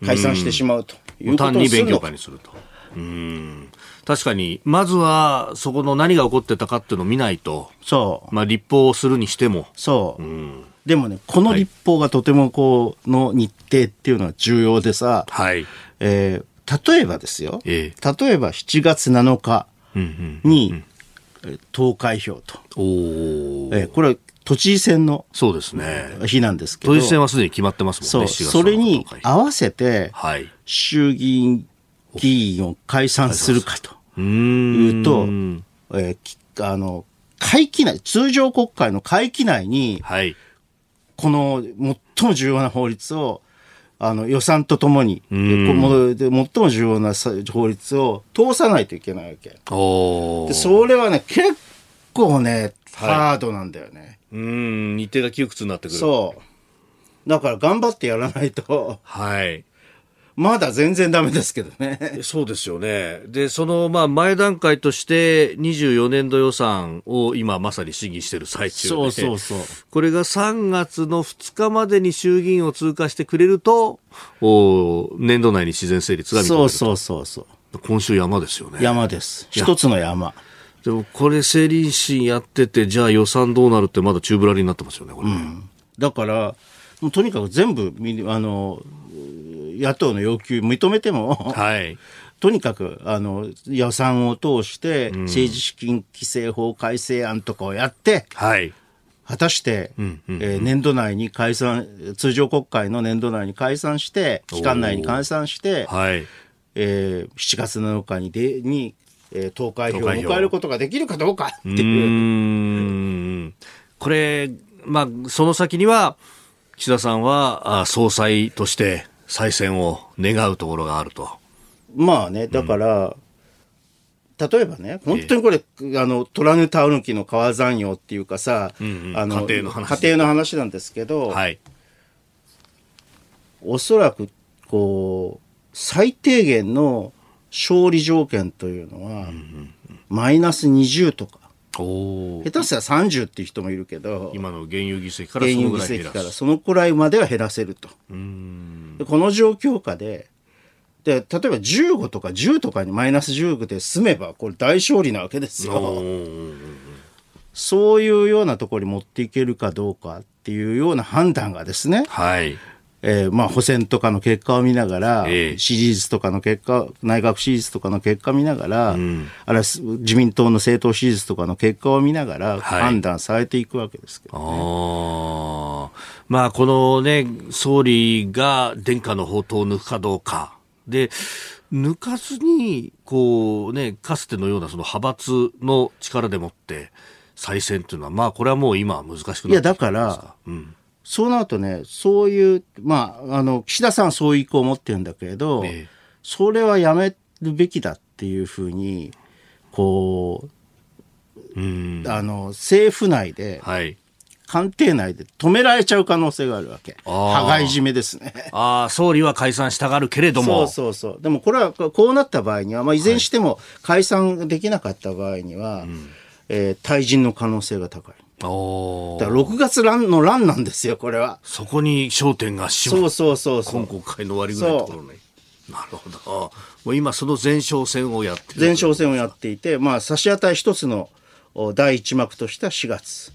解散してしまうということをするのか。単に勉強会にすると。うん確かに、まずはそこの何が起こってたかっていうのを見ないと、そう。まあ、立法をするにしても。そう。うん、でもね、この立法がとてもこう、の日程っていうのは重要でさ、はい。えー、例えばですよ、えー、例えば7月7日に、投開票と。おえー、これ都知事選のそうですね。日なんですけど。都知事選はすでに決まってますもんねそうそれに合わせて、衆議院議員を解散するかというと、えー、あの、会期内、通常国会の会期内に、はい、この最も重要な法律を、あの予算とともに、最も重要な法律を通さないといけないわけ。でそれはね、結構ね、ハードなんだよね。うん、日程が窮屈になってくる。そう。だから頑張ってやらないと。はい。まだ全然ダメですけどね。そうですよね。で、その、まあ、前段階として、24年度予算を今まさに審議している最中で、そうそうそう。これが3月の2日までに衆議院を通過してくれると、お年度内に自然成立が認めるそうそうそうそう。今週山ですよね。山です。一つの山。でもこれ、政倫審やってて、じゃあ予算どうなるってまだ宙ぶらりになってますよね、これ、うん。だから、もうとにかく全部、あの、野党の要求認めても、はい、<laughs> とにかくあの予算を通して政治資金規正法改正案とかをやって、はい、果たして、うんうんうん、えー、年度内に解散、通常国会の年度内に解散して、期間内に解散して、はい。えー、7月7日にでに、えー、投開票を迎えることができるかどうかっていう。うこれ、まあ、その先には、岸田さんはあ総裁として再選を願うところがあると。まあね、だから、うん、例えばね、本当にこれ、えー、あの、虎ヌタウヌキの川山用っていうかさ、うんうん、あの、家庭の話。家庭の話なんですけど、はい。おそらく、こう、最低限の勝利条件というのは、うんうんうん、マイナス20とか、下手したら30っていう人もいるけど今の原油議席からそのぐらい減らからそのくらいまでは減らせると。この状況下でで例えば15とか10とかにマイナス10で済めばこれ大勝利なわけですよ。そういうようなところに持っていけるかどうかっていうような判断がですね、はい、えー、まあ補選とかの結果を見ながら、えー、支持率とかの結果、内閣支持率とかの結果を見ながら、うん、あるいは自民党の政党支持率とかの結果を見ながら、判断されていくわけですけどね。はい、あまあ、このね、総理が殿下の宝刀を抜くかどうか。で、抜かずに、こうね、かつてのようなその派閥の力でもって再選というのは、まあ、これはもう今は難しくなっていや、だから、うんそうなるとね、そういう、まあ、あの、岸田さんはそういう意向を持ってるんだけれど、ええ、それはやめるべきだっていうふうに、こう、うんあの、政府内で、はい、官邸内で止められちゃう可能性があるわけ。羽交い締めですね。ああ、総理は解散したがるけれども。<laughs> そうそうそう。でもこれは、こうなった場合には、まあ、いずれにしても解散できなかった場合には、はい、えー、退陣の可能性が高い。おだから6月乱の乱なんですよ、これは。そこに焦点がしそうそうそう今国会の終わりぐらいのところに。なるほど。もう今その前哨戦をやって前哨戦をやっていて、まあ差し当たり一つの第一幕としては4月。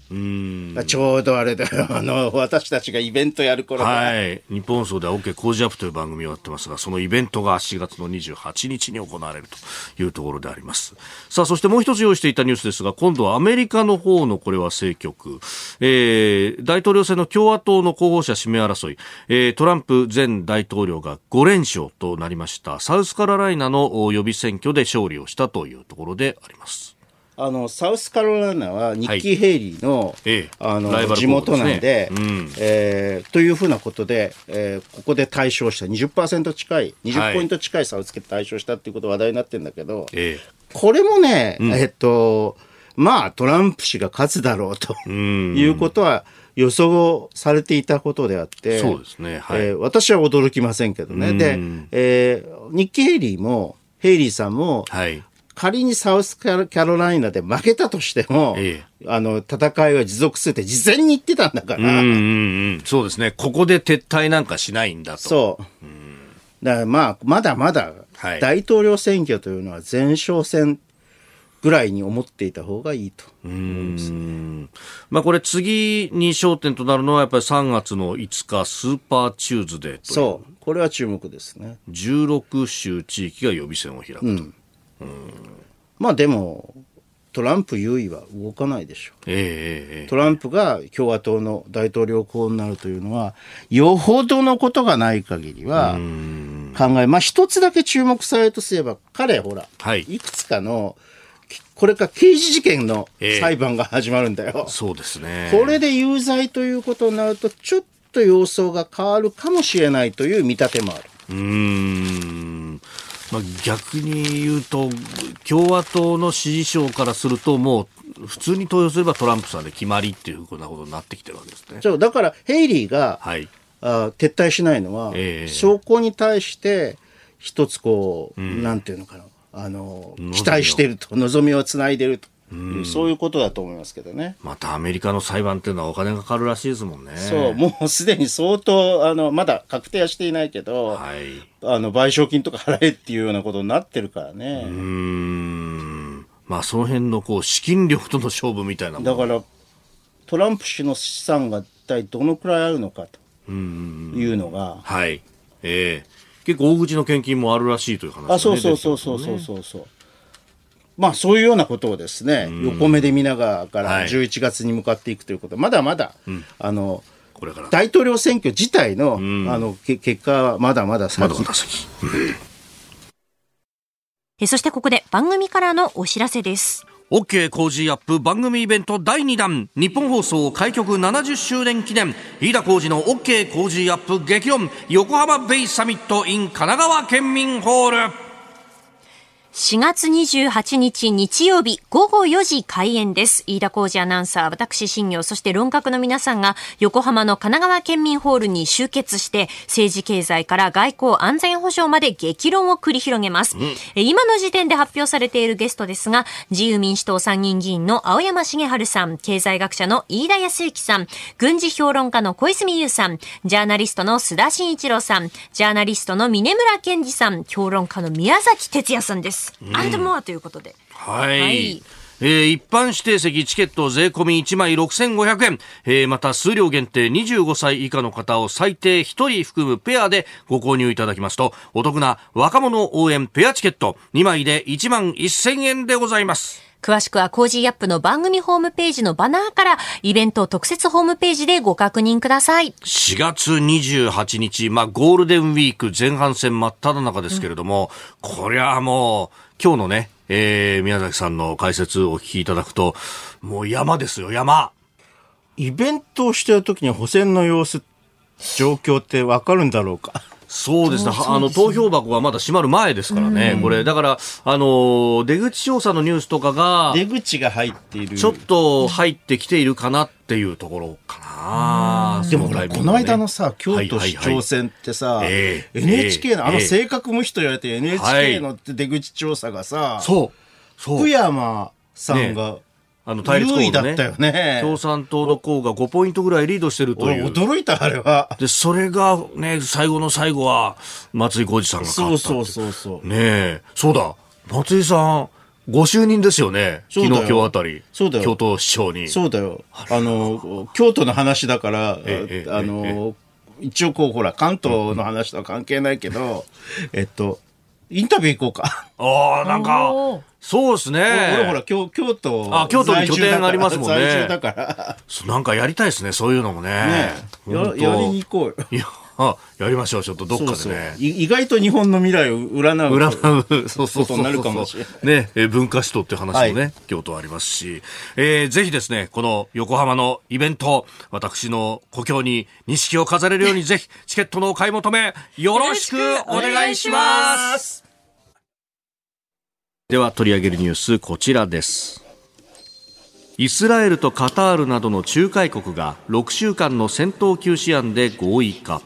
ちょうどあれだよ。<laughs> あの、私たちがイベントやる頃はい。日本放送では OK 工事アップという番組をやってますが、そのイベントが4月の28日に行われるというところであります。さあ、そしてもう一つ用意していたニュースですが、今度はアメリカの方のこれは政局。えー、大統領選の共和党の候補者指名争い、えー、トランプ前大統領が5連勝となりました。サウスカロライナの予備選挙で勝利をしたというところであります。あのサウスカロライナはニッキー・ヘイリーのはい、あの地元なんで、えー、というふうなことで、えー、ここで対象した20%近い20ポイント近い差をつけて対象したっていうこと話題になってるんだけど、えこれもね、うん、えっとまあトランプ氏が勝つだろうということは予想されていたことであって、そうですね、はい、えー、私は驚きませんけどね。で、えー、ニッキー・ヘイリーも、ヘイリーさんも、はい、仮にサウスカロライナで負けたとしても、ええ、あの、戦いは持続するって事前に言ってたんだから。うんうんうん、そうですね。ここで撤退なんかしないんだと。そう。だからまあ、まだまだ、大統領選挙というのは前哨戦ぐらいに思っていた方がいいと。思います、ね、まあ、これ次に焦点となるのはやっぱり3月の5日スーパーチューズデーとそう。これは注目ですね。16州地域が予備選を開くと、うん。まあでもトランプ優位は動かないでしょう、えー、トランプが共和党の大統領候補になるというのはよほどのことがない限りは考えまあ一つだけ注目されるとすれば彼ほら、はい、いくつかのこれから刑事事件の裁判が始まるんだよ、えー、そうですね。これで有罪ということになるとちょっと様相が変わるかもしれないという見立てもある。うんまあ、逆に言うと、共和党の支持層からすると、もう普通に投票すればトランプさんで決まりっていうふうなことになってきてるわけですね。そうだから、ヘイリーが、はい、あ撤退しないのは、えー、証拠に対して一つこう、うん、なんていうのかな、あの期待してると、望みをつないでると。うそういうことだと思いますけどね。またアメリカの裁判っていうのはお金がかかるらしいですもんね。そう、もうすでに相当、あの、まだ確定はしていないけど、はい、あの、賠償金とか払えっていうようなことになってるからね。うん。まあ、その辺のこう、資金力との勝負みたいなだから、トランプ氏の資産が一体どのくらいあるのかというのが。はい。ええー結構大口の献金もあるらしいという話、ね、あそうそうそうそうそうそうそう。まあそういうようなことをですね、横目で見ながら11月に向かっていくということ、はい、まだまだ、うん、あの、これから。大統領選挙自体の,、あの結果はまだまだ先。まだまだ先。えそしてここで番組からのお知らせです。OK 工事アップ番組イベント第2弾。日本放送開局70周年記念。飯田浩司の OK 工事アップ激論。横浜ベイサミット in 神奈川県民ホール4月28日日曜日午後4時開演です。飯田浩二アナウンサー、私新業、そして論客の皆さんが横浜の神奈川県民ホールに集結して政治経済から外交安全保障まで激論を繰り広げます。うん、今の時点で発表されているゲストですが、自由民主党参議院議員の青山茂春さん、経済学者の飯田康之さん、軍事評論家の小泉優さん、ジャーナリストの須田慎一郎さん、ジャーナリストの峰村健二さん、評論家の宮崎哲也さんです。アンドモアということで。はい、はいえー、一般指定席チケット税込み1枚6500円、えー、また数量限定25歳以下の方を最低1人含むペアでご購入いただきますと、お得な若者応援ペアチケット2枚で1万1000円でございます。詳しくは Cozy up の番組ホームページのバナーからイベント特設ホームページでご確認ください。4月28日、まあゴールデンウィーク前半戦真っ只中ですけれども、うん、こりゃもう今日のね、えー、宮崎さんの解説をお聞きいただくと、もう山ですよ、山。イベントをしてる時に補選の様子、状況ってわかるんだろうか？そうですね。あの、投票箱がまだ閉まる前ですからね。これ、だから、あの、出口調査のニュースとかが、出口が入っている。ちょっと入ってきているかなっていうところかな。でもこの間のさ、京都市長選ってさ、NHK の、あの性格無視と言われて NHK の出口調査がさ、そう。福山さんが、あの対立候補、ね、だったよね。共産党の候が5ポイントぐらいリードしてるという。驚いた、あれは。で、それがね、最後の最後は、松井浩二さんが勝ったそうそうそうそう。ねえ。そうだ。松井さん、ご就任ですよね。昨日今日あたり。そうだよ。京都市長に。そうだよ。あの、京都の話だから、あの、一応こう、ほら、関東の話とは関係ないけど、えっと、インタビュー行こうか。ああ、なんか、そうですね。俺ほら、京京都。あ、京都に拠点がありますもんね。在住だから。なんかやりたいですね、そういうのもね。ねややりに行こうよ。いやあやりましょう、ちょっとどっかでね。そうそう意外と日本の未来を占う。占う、そうそうそう。なるかもしれない。ね、え文化史とって話もね、はい、京都ありますし、えー、ぜひですね、この横浜のイベント、私の故郷に錦を飾れるように、<laughs> ぜひ、チケットのお買い求め、よろしくお願いしますでは取り上げるニュース、こちらです。イスラエルとカタールなどの仲介国が6週間の戦闘休止案で合意か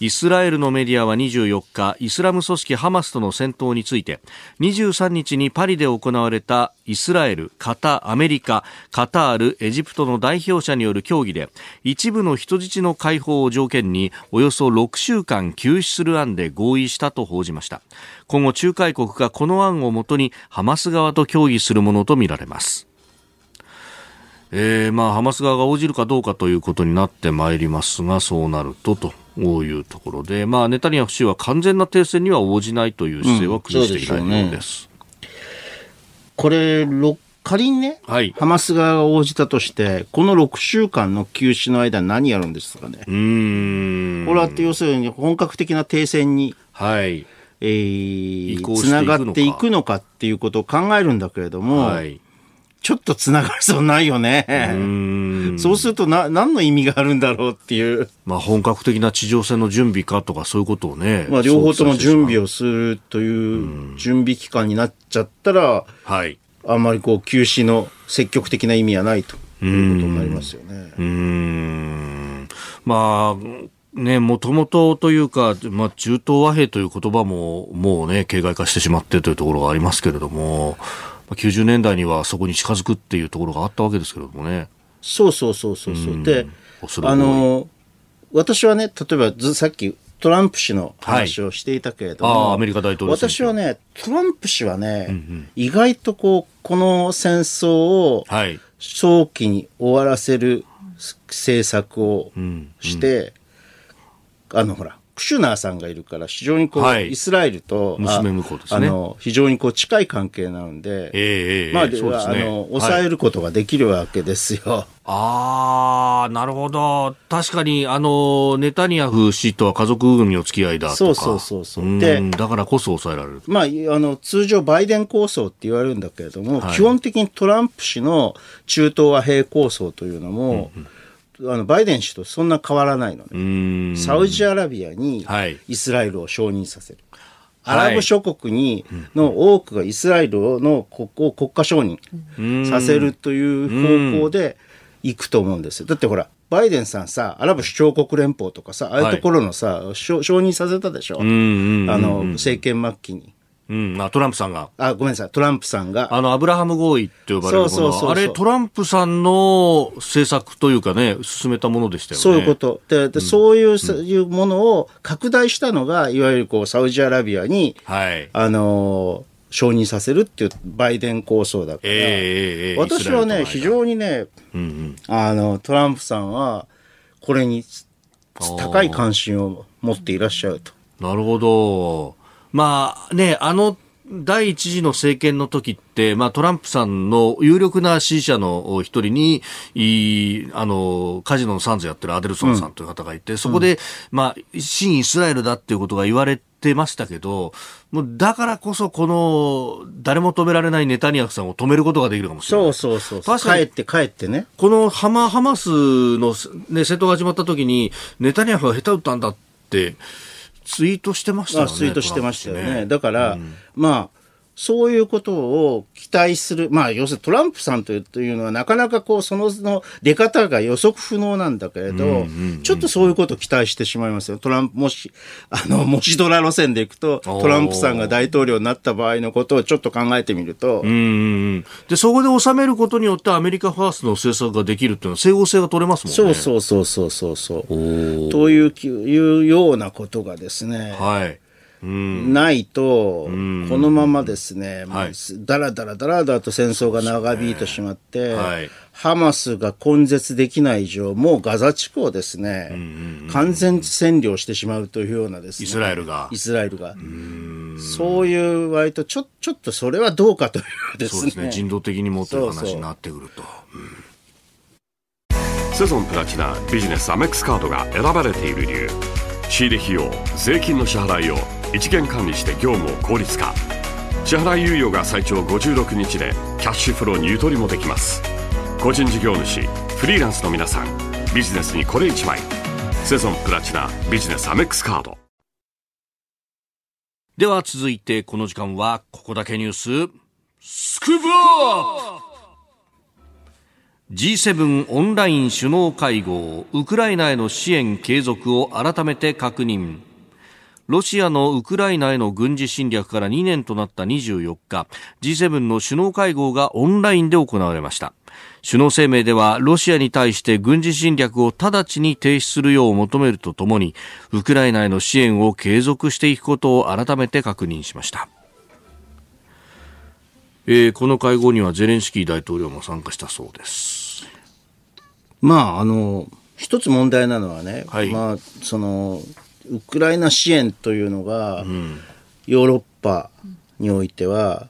イスラエルのメディアは24日イスラム組織ハマスとの戦闘について23日にパリで行われたイスラエル、カタ、アメリカ、カタール、エジプトの代表者による協議で一部の人質の解放を条件におよそ6週間休止する案で合意したと報じました。今後仲介国がこの案をもとにハマス側と協議するものとみられます。えー、まあ、ハマス側が応じるかどうかということになってまいりますが、そうなるとと。いうところで、まあ、ネタニヤフ氏は完全な停戦には応じないという姿勢は崩していないようです。うん、ね、これ、仮にね、はい、ハマス側が応じたとして、この6週間の休止の間、何やるんですかね。うん。これは要するに本格的な停戦に、はい。えー、つながっていくのかっていうことを考えるんだけれども、はいちょっと繋がりそうないよね。うそうするとな、何の意味があるんだろうっていう。まあ本格的な地上戦の準備かとかそういうことをね。まあ両方とも準備をするという準備期間になっちゃったら、はい。あんまりこう休止の積極的な意味はないということになりますよね。うん。まあ、ね、もともとというか、まあ、中東和平という言葉ももうね、形骸化してしまってというところがありますけれども、90年代にはそこに近づくっていうところがあったわけですけれどもね。そうそうそうそうそう。で、あの、私はね、例えばずさっきトランプ氏の話をしていたけれども、はい、アメリカ大統領私はね、トランプ氏はね、うんうん、意外とこう、この戦争を早期に終わらせる政策をして、うん。うん、あの、ほら、クシュナーさんがいるから、非常にこう、はい、イスラエルと、娘婿ですね。あの、非常にこう、近い関係なので、ええー、まあ、では、ね、あの、抑えることができるわけですよ。はい、ああ、なるほど。確かに、あの、ネタニヤフ氏とは家族組の付き合いだとか。そうそうそうそう。で、だからこそ抑えられる。まあ、あの、通常バイデン構想って言われるんだけれども、はい、基本的にトランプ氏の中東和平構想というのも、うんうんあのバイデン氏とそんな変わらないのね。サウジアラビアにイスラエルを承認させる。はい、アラブ諸国にの多くがイスラエルの国を国家承認させるという方向でいくと思うんですよ。だってほら、バイデンさんさ、アラブ首長国連邦とかさ、ああいうところのさ、はい、承認させたでしょ。あの、政権末期に。うん、あ、トランプさんが。あ、ごめんなさい、トランプさんが。あの、アブラハム合意って呼ばれるものそうそうそうあれ、トランプさんの政策というかね、進めたものでしたよね。そういうこと。で、でうん、そういう、うん、いうものを拡大したのが、いわゆるこう、サウジアラビアに、はい。あのー承認させるっていうバイデン構想だから、えー、私はね、非常にね、うんうん、あの、トランプさんは、これに高い関心を持っていらっしゃると。なるほど。まあね、あの第一次の政権の時って、まあ、トランプさんの有力な支持者の一人に、いあの、カジノのサンズやってるアデルソンさんという方がいて、うん、そこで、まあ、新イスラエルだっていうことが言われてましたけど、もうだからこそこの、誰も止められないネタニヤフさんを止めることができるかもしれない。そうそうそう。帰って帰ってね。このハマ、ハマスの、ね、戦闘が始まった時に、ネタニヤフが下手打ったんだって、ツイートしてましたよね。ツイートしてましたよね。だから、うん、まあ、そういうことを期待する。まあ、要するにトランプさんというのはなかなかこう、そのの出方が予測不能なんだけれど、うんうんうん、ちょっとそういうことを期待してしまいますよ。トランプ、もし、<laughs> あの、もしドラ路線でいくと、トランプさんが大統領になった場合のことをちょっと考えてみると。うんうん、で、そこで収めることによってアメリカファーストの政策ができるっていうのは整合性が取れますもんね。そうそうそうそうそうそう。という、いうようなことがですね。はい。ないと、このままですね、はい、だらだらだらだらと戦争が長引いてしまって、はい、ハマスが根絶できない以上、もうガザ地区をですね、完全占領してしまうというようなですね。イスラエルが。イスラエルが。そういう割と、ちょ、ちょっとそれはどうかというですね。そうですね。人道的にもという話になってくると。セゾンプラチナビジネスアメックスカードが選ばれている理由。仕入れ費用、税金の支払いを一元管理して業務を効率化。支払い猶予が最長56日でキャッシュフローにゆとりもできます。個人事業主フリーランスの皆さんビジネスにこれ1枚。セゾンプラチナビジネスアメックスカード。では続いてこの時間はここだけニュース。スクープアップ。G7 オンライン首脳会合。ウクライナへの支援継続を改めて確認。ロシアのウクライナへの軍事侵略から2年となった24日 G7 の首脳会合がオンラインで行われました。首脳声明ではロシアに対して軍事侵略を直ちに停止するよう求めるとともにウクライナへの支援を継続していくことを改めて確認しました、えー、この会合にはゼレンスキー大統領も参加したそうです。まああの一つ問題なのはね、はい、まあそのウクライナ支援というのが、うん、ヨーロッパにおいては、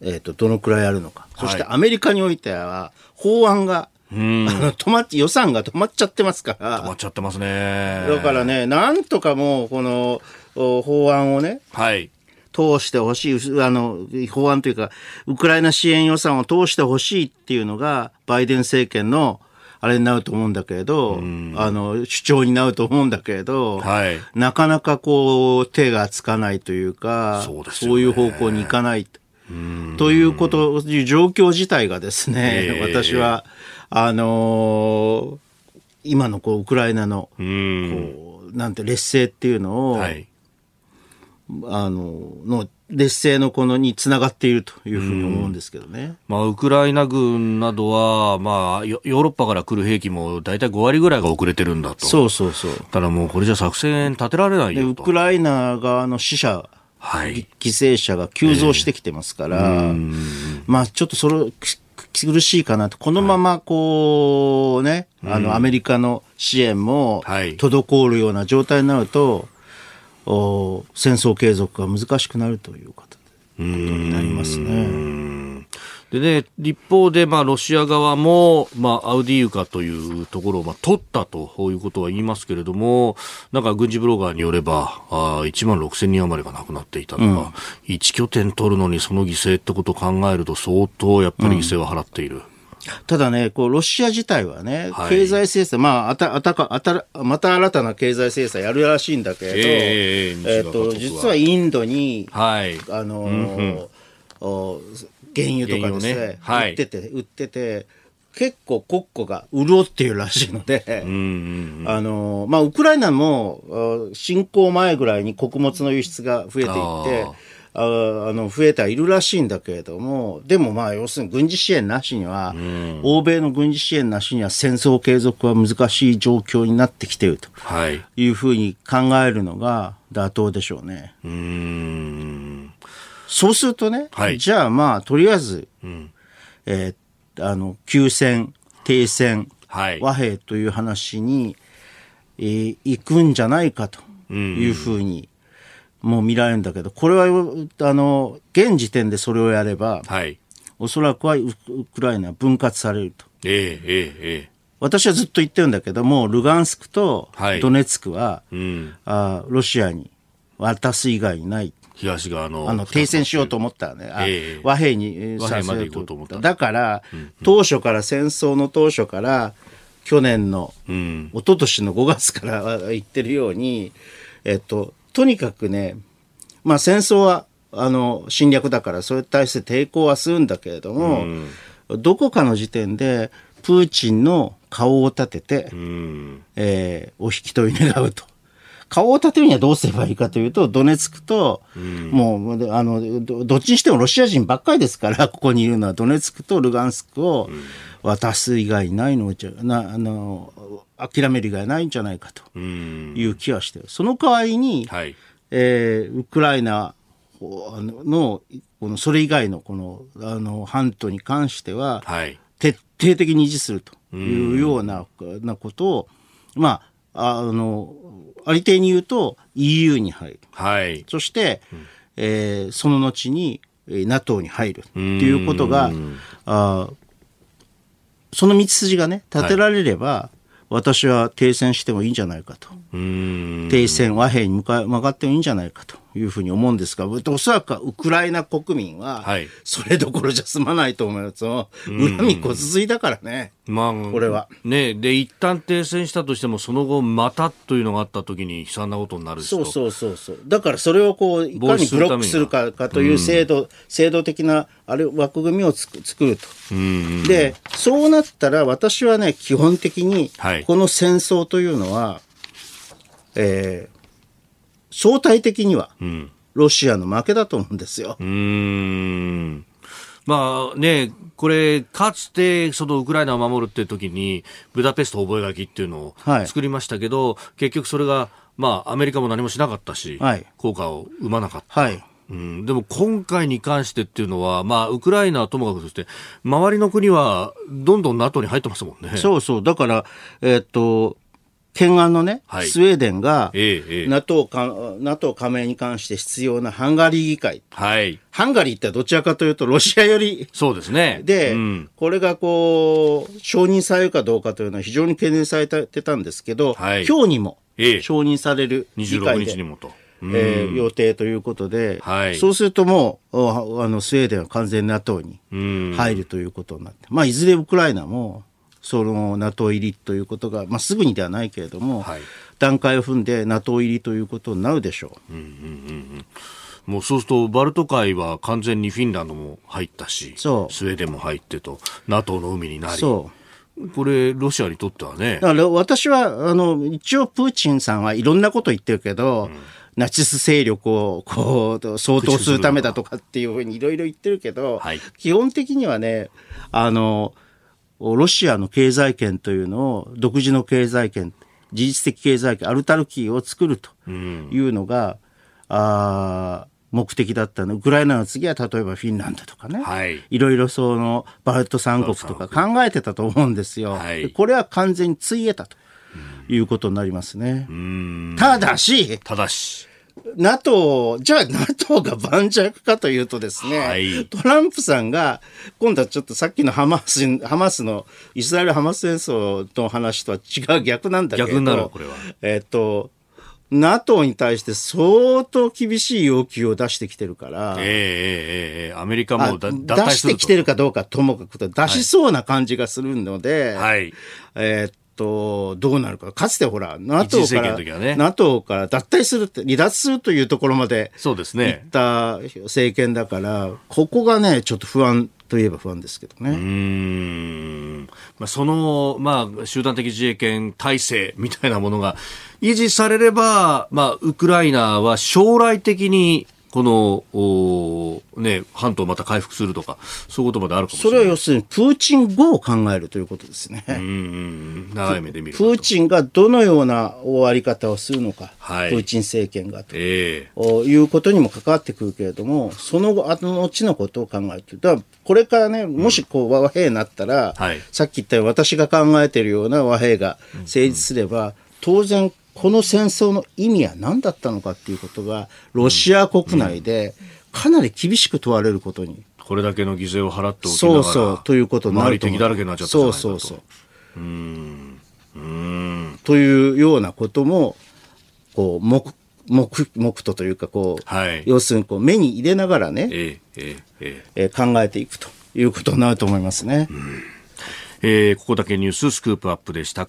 えーと、どのくらいあるのか、はい、そしてアメリカにおいては法案がうん、あの止まっ予算が止まっちゃってますから。止まっちゃってますね。だからね、なんとかもう、この法案をね、はい。通してほしい、あの、法案というか、ウクライナ支援予算を通してほしいっていうのが、バイデン政権の、あれになると思うんだけれど、あの、主張になると思うんだけれど、はい、なかなかこう、手がつかないというか、そうそういう方向に行かない。ということ、状況自体がですね、えー、私は、あのー、今のこうウクライナの、こうなんて劣勢っていうのを、はい、あの、の劣勢のこのにつながっているというふうに思うんですけどね。まあ、ウクライナ軍などは、まあ、ヨーロッパから来る兵器も大体5割ぐらいが遅れてるんだと。そうそうそう。ただもうこれじゃ作戦立てられないよウクライナ側の死者はい、犠牲者が急増してきてますから、えー、まあちょっとそれ苦しいかなと、このままこうね、はい、あのアメリカの支援も滞るような状態になると、お戦争継続が難しくなるということになりますね。でね、一方で、まあ、ロシア側も、まあ、アウディーウカというところを、まあ、取ったということは言いますけれども、なんか軍事ブロガーによれば、あ1万6000人余りが亡くなっていたとか、うん、1拠点取るのにその犠牲ってことを考えると、相当やっぱり犠牲は払っている。うんただね、こう、ロシア自体はね、はい、経済制裁、まあ、あた、あたか、あた、また新たな経済制裁やるらしいんだけれど、えー、えー、と、実はインドに、はい、あのーうんうん、原油とかですね、ね。はい、売ってて、売ってて、結構国庫が潤っているらしいので、あの、まあ、ウクライナも、侵攻前ぐらいに穀物の輸出が増えていって、あの、増えてはいるらしいんだけれども、でもまあ、要するに軍事支援なしには、欧米の軍事支援なしには戦争継続は難しい状況になってきているとい。うふうに考えるのが妥当でしょうね。うん。そうするとね、はい、じゃあまあ、とりあえず、うん、えー、あの、休戦、停戦、はい、和平という話に、えー、行くんじゃないかというふうに、もう見られるんだけど、これは、あの、現時点でそれをやれば、はい、おそらくはウクライナは分割されると。ええええ私はずっと言ってるんだけども、ルガンスクとドネツクは、はいうん、あロシアに渡す以外にない。東側の。あの、停戦しようと思ったらね、えー、和平に和平まで行こうと思った。だから、うん。うん、当初から、戦争の当初から、去年の、うん、一昨年の5月から言ってるように、えっと、とにかくね、まあ戦争は、あの、侵略だから、それに対して抵抗はするんだけれども、うん、どこかの時点で、プーチンの顔を立てて、うん、えー、お引き取り願うと。顔を立てるにはどうすればいいかというと、ドネツクと、うん、もう、あの、どっちにしてもロシア人ばっかりですから、ここにいるのはドネツクとルガンスクを渡す以外ないのじゃ、な、あの、諦める以外ないんじゃないかという気はしてる。その代わりに、はい、えー、ウクライナの、この、それ以外のこの、あの、半島に関しては、はい、徹底的に維持するというような、なことを、まあ、あの、ありていに言うと EU に入る。はい。そして、うん、えー、その後に NATO に入るっていうことが、あその道筋がね、立てられれば、はい、私は停戦してもいいんじゃないかと。停戦、和平に向か向かってもいいんじゃないかというふうに思うんですが、おそらくウクライナ国民は、それどころじゃ済まないと思います。恨みこつついだからね。まあ、これは。ね、で、一旦停戦したとしても、その後、またというのがあったときに悲惨なことになるそうそうそうそう。だからそれをこう、いかにブロックするかかという制度、制度的な、あれ、枠組みをつく作ると。で、そうなったら、私はね、基本的に、この戦争というのは、えー、相対的には、ロシアの負けだと思うんですよ。うんまあね、これ、かつてそのウクライナを守るっていう時に、ブダペスト覚書っていうのを作りましたけど、はい、結局それが、まあ、アメリカも何もしなかったし、はい、効果を生まなかった。はいうん、でも今回に関してっていうのは、まあ、ウクライナはともかくとして、周りの国はどんどん NATO に入ってますもんね。そうそう。だから、えー、っと、懸案のね、はい、スウェーデンが、ええ、NATO, か NATO 加盟に関して必要なハンガリー議会。はい。ハンガリーってどちらかというとロシア寄り。そうですね。で、うん、これがこう、承認されるかどうかというのは非常に懸念されてたんですけど、はい、今日にも承認される議会で。26日にもと。えー、予定ということで、はい、そうするともう、あの、スウェーデンは完全に NATO に入るということになって、まあ、いずれウクライナも、その NATO 入りということが、まあ、すぐにではないけれども、はい、段階を踏んで NATO 入りということになるでしょう。うんうんうんもうそうすると、バルト海は完全にフィンランドも入ったし、スウェーデンも入ってと、NATO の海になり。そうこれ、ロシアにとってはね。だから私は、あの、一応プーチンさんはいろんなこと言ってるけど、うん、ナチス勢力をこう、相当するためだとかっていうふうにいろいろ言ってるけど、はい、基本的にはね、あの、ロシアの経済圏というのを独自の経済圏、事実的経済圏、アルタルキーを作るというのが、うん、あ目的だったの。ウクライナの次は例えばフィンランドとかね。はい。いろいろそのバルト三国とか考えてたと思うんですよ。はい、これは完全についえたということになりますね。ただし、ただし、NATO、じゃあ NATO が盤石かというとですね、はい、トランプさんが、今度はちょっとさっきのハマス、ハマスの、イスラエル・ハマス戦争の話とは違う逆なんだけど、逆なるこれは。えっ、と、NATO に対して相当厳しい要求を出してきてるから。えええええアメリカも出してきてるかどうかともかくと出しそうな感じがするので、はい。えっと、どうなるか。かつてほら、NATO から、ね、NATO から脱退するって、離脱するというところまで、そうですね。行った政権だから、ここがね、ちょっと不安といえば不安ですけどね。うん。まあ、その、まあ、集団的自衛権体制みたいなものが維持されれば、まあ、ウクライナは将来的にこの、おね、半島また回復するとか、そういうことまであるかもしれない。それは要するに、プーチン後を考えるということですね。うん、長い目で見るプーチンがどのような終わり方をするのか、はい、プーチン政権がと、えー、いうことにも関わってくるけれども、その後、後の後のことを考えるだから、これからね、もしこう和平になったら、うんはい、さっき言ったように私が考えているような和平が成立すれば、うんうん、当然この戦争の意味は何だったのかっていうことが、ロシア国内でかなり厳しく問われることに。これだけの犠牲を払っておきながら、そうそう、ということになると。敵だらけになっちゃったそうそうそう。うん。うん。というようなことも、こう、目、目、目とというか、こう、はい、要するにこう目に入れながらね、えええええ考えていくということになると思いますね。うん、えー、ここだけニューススクープアップでした。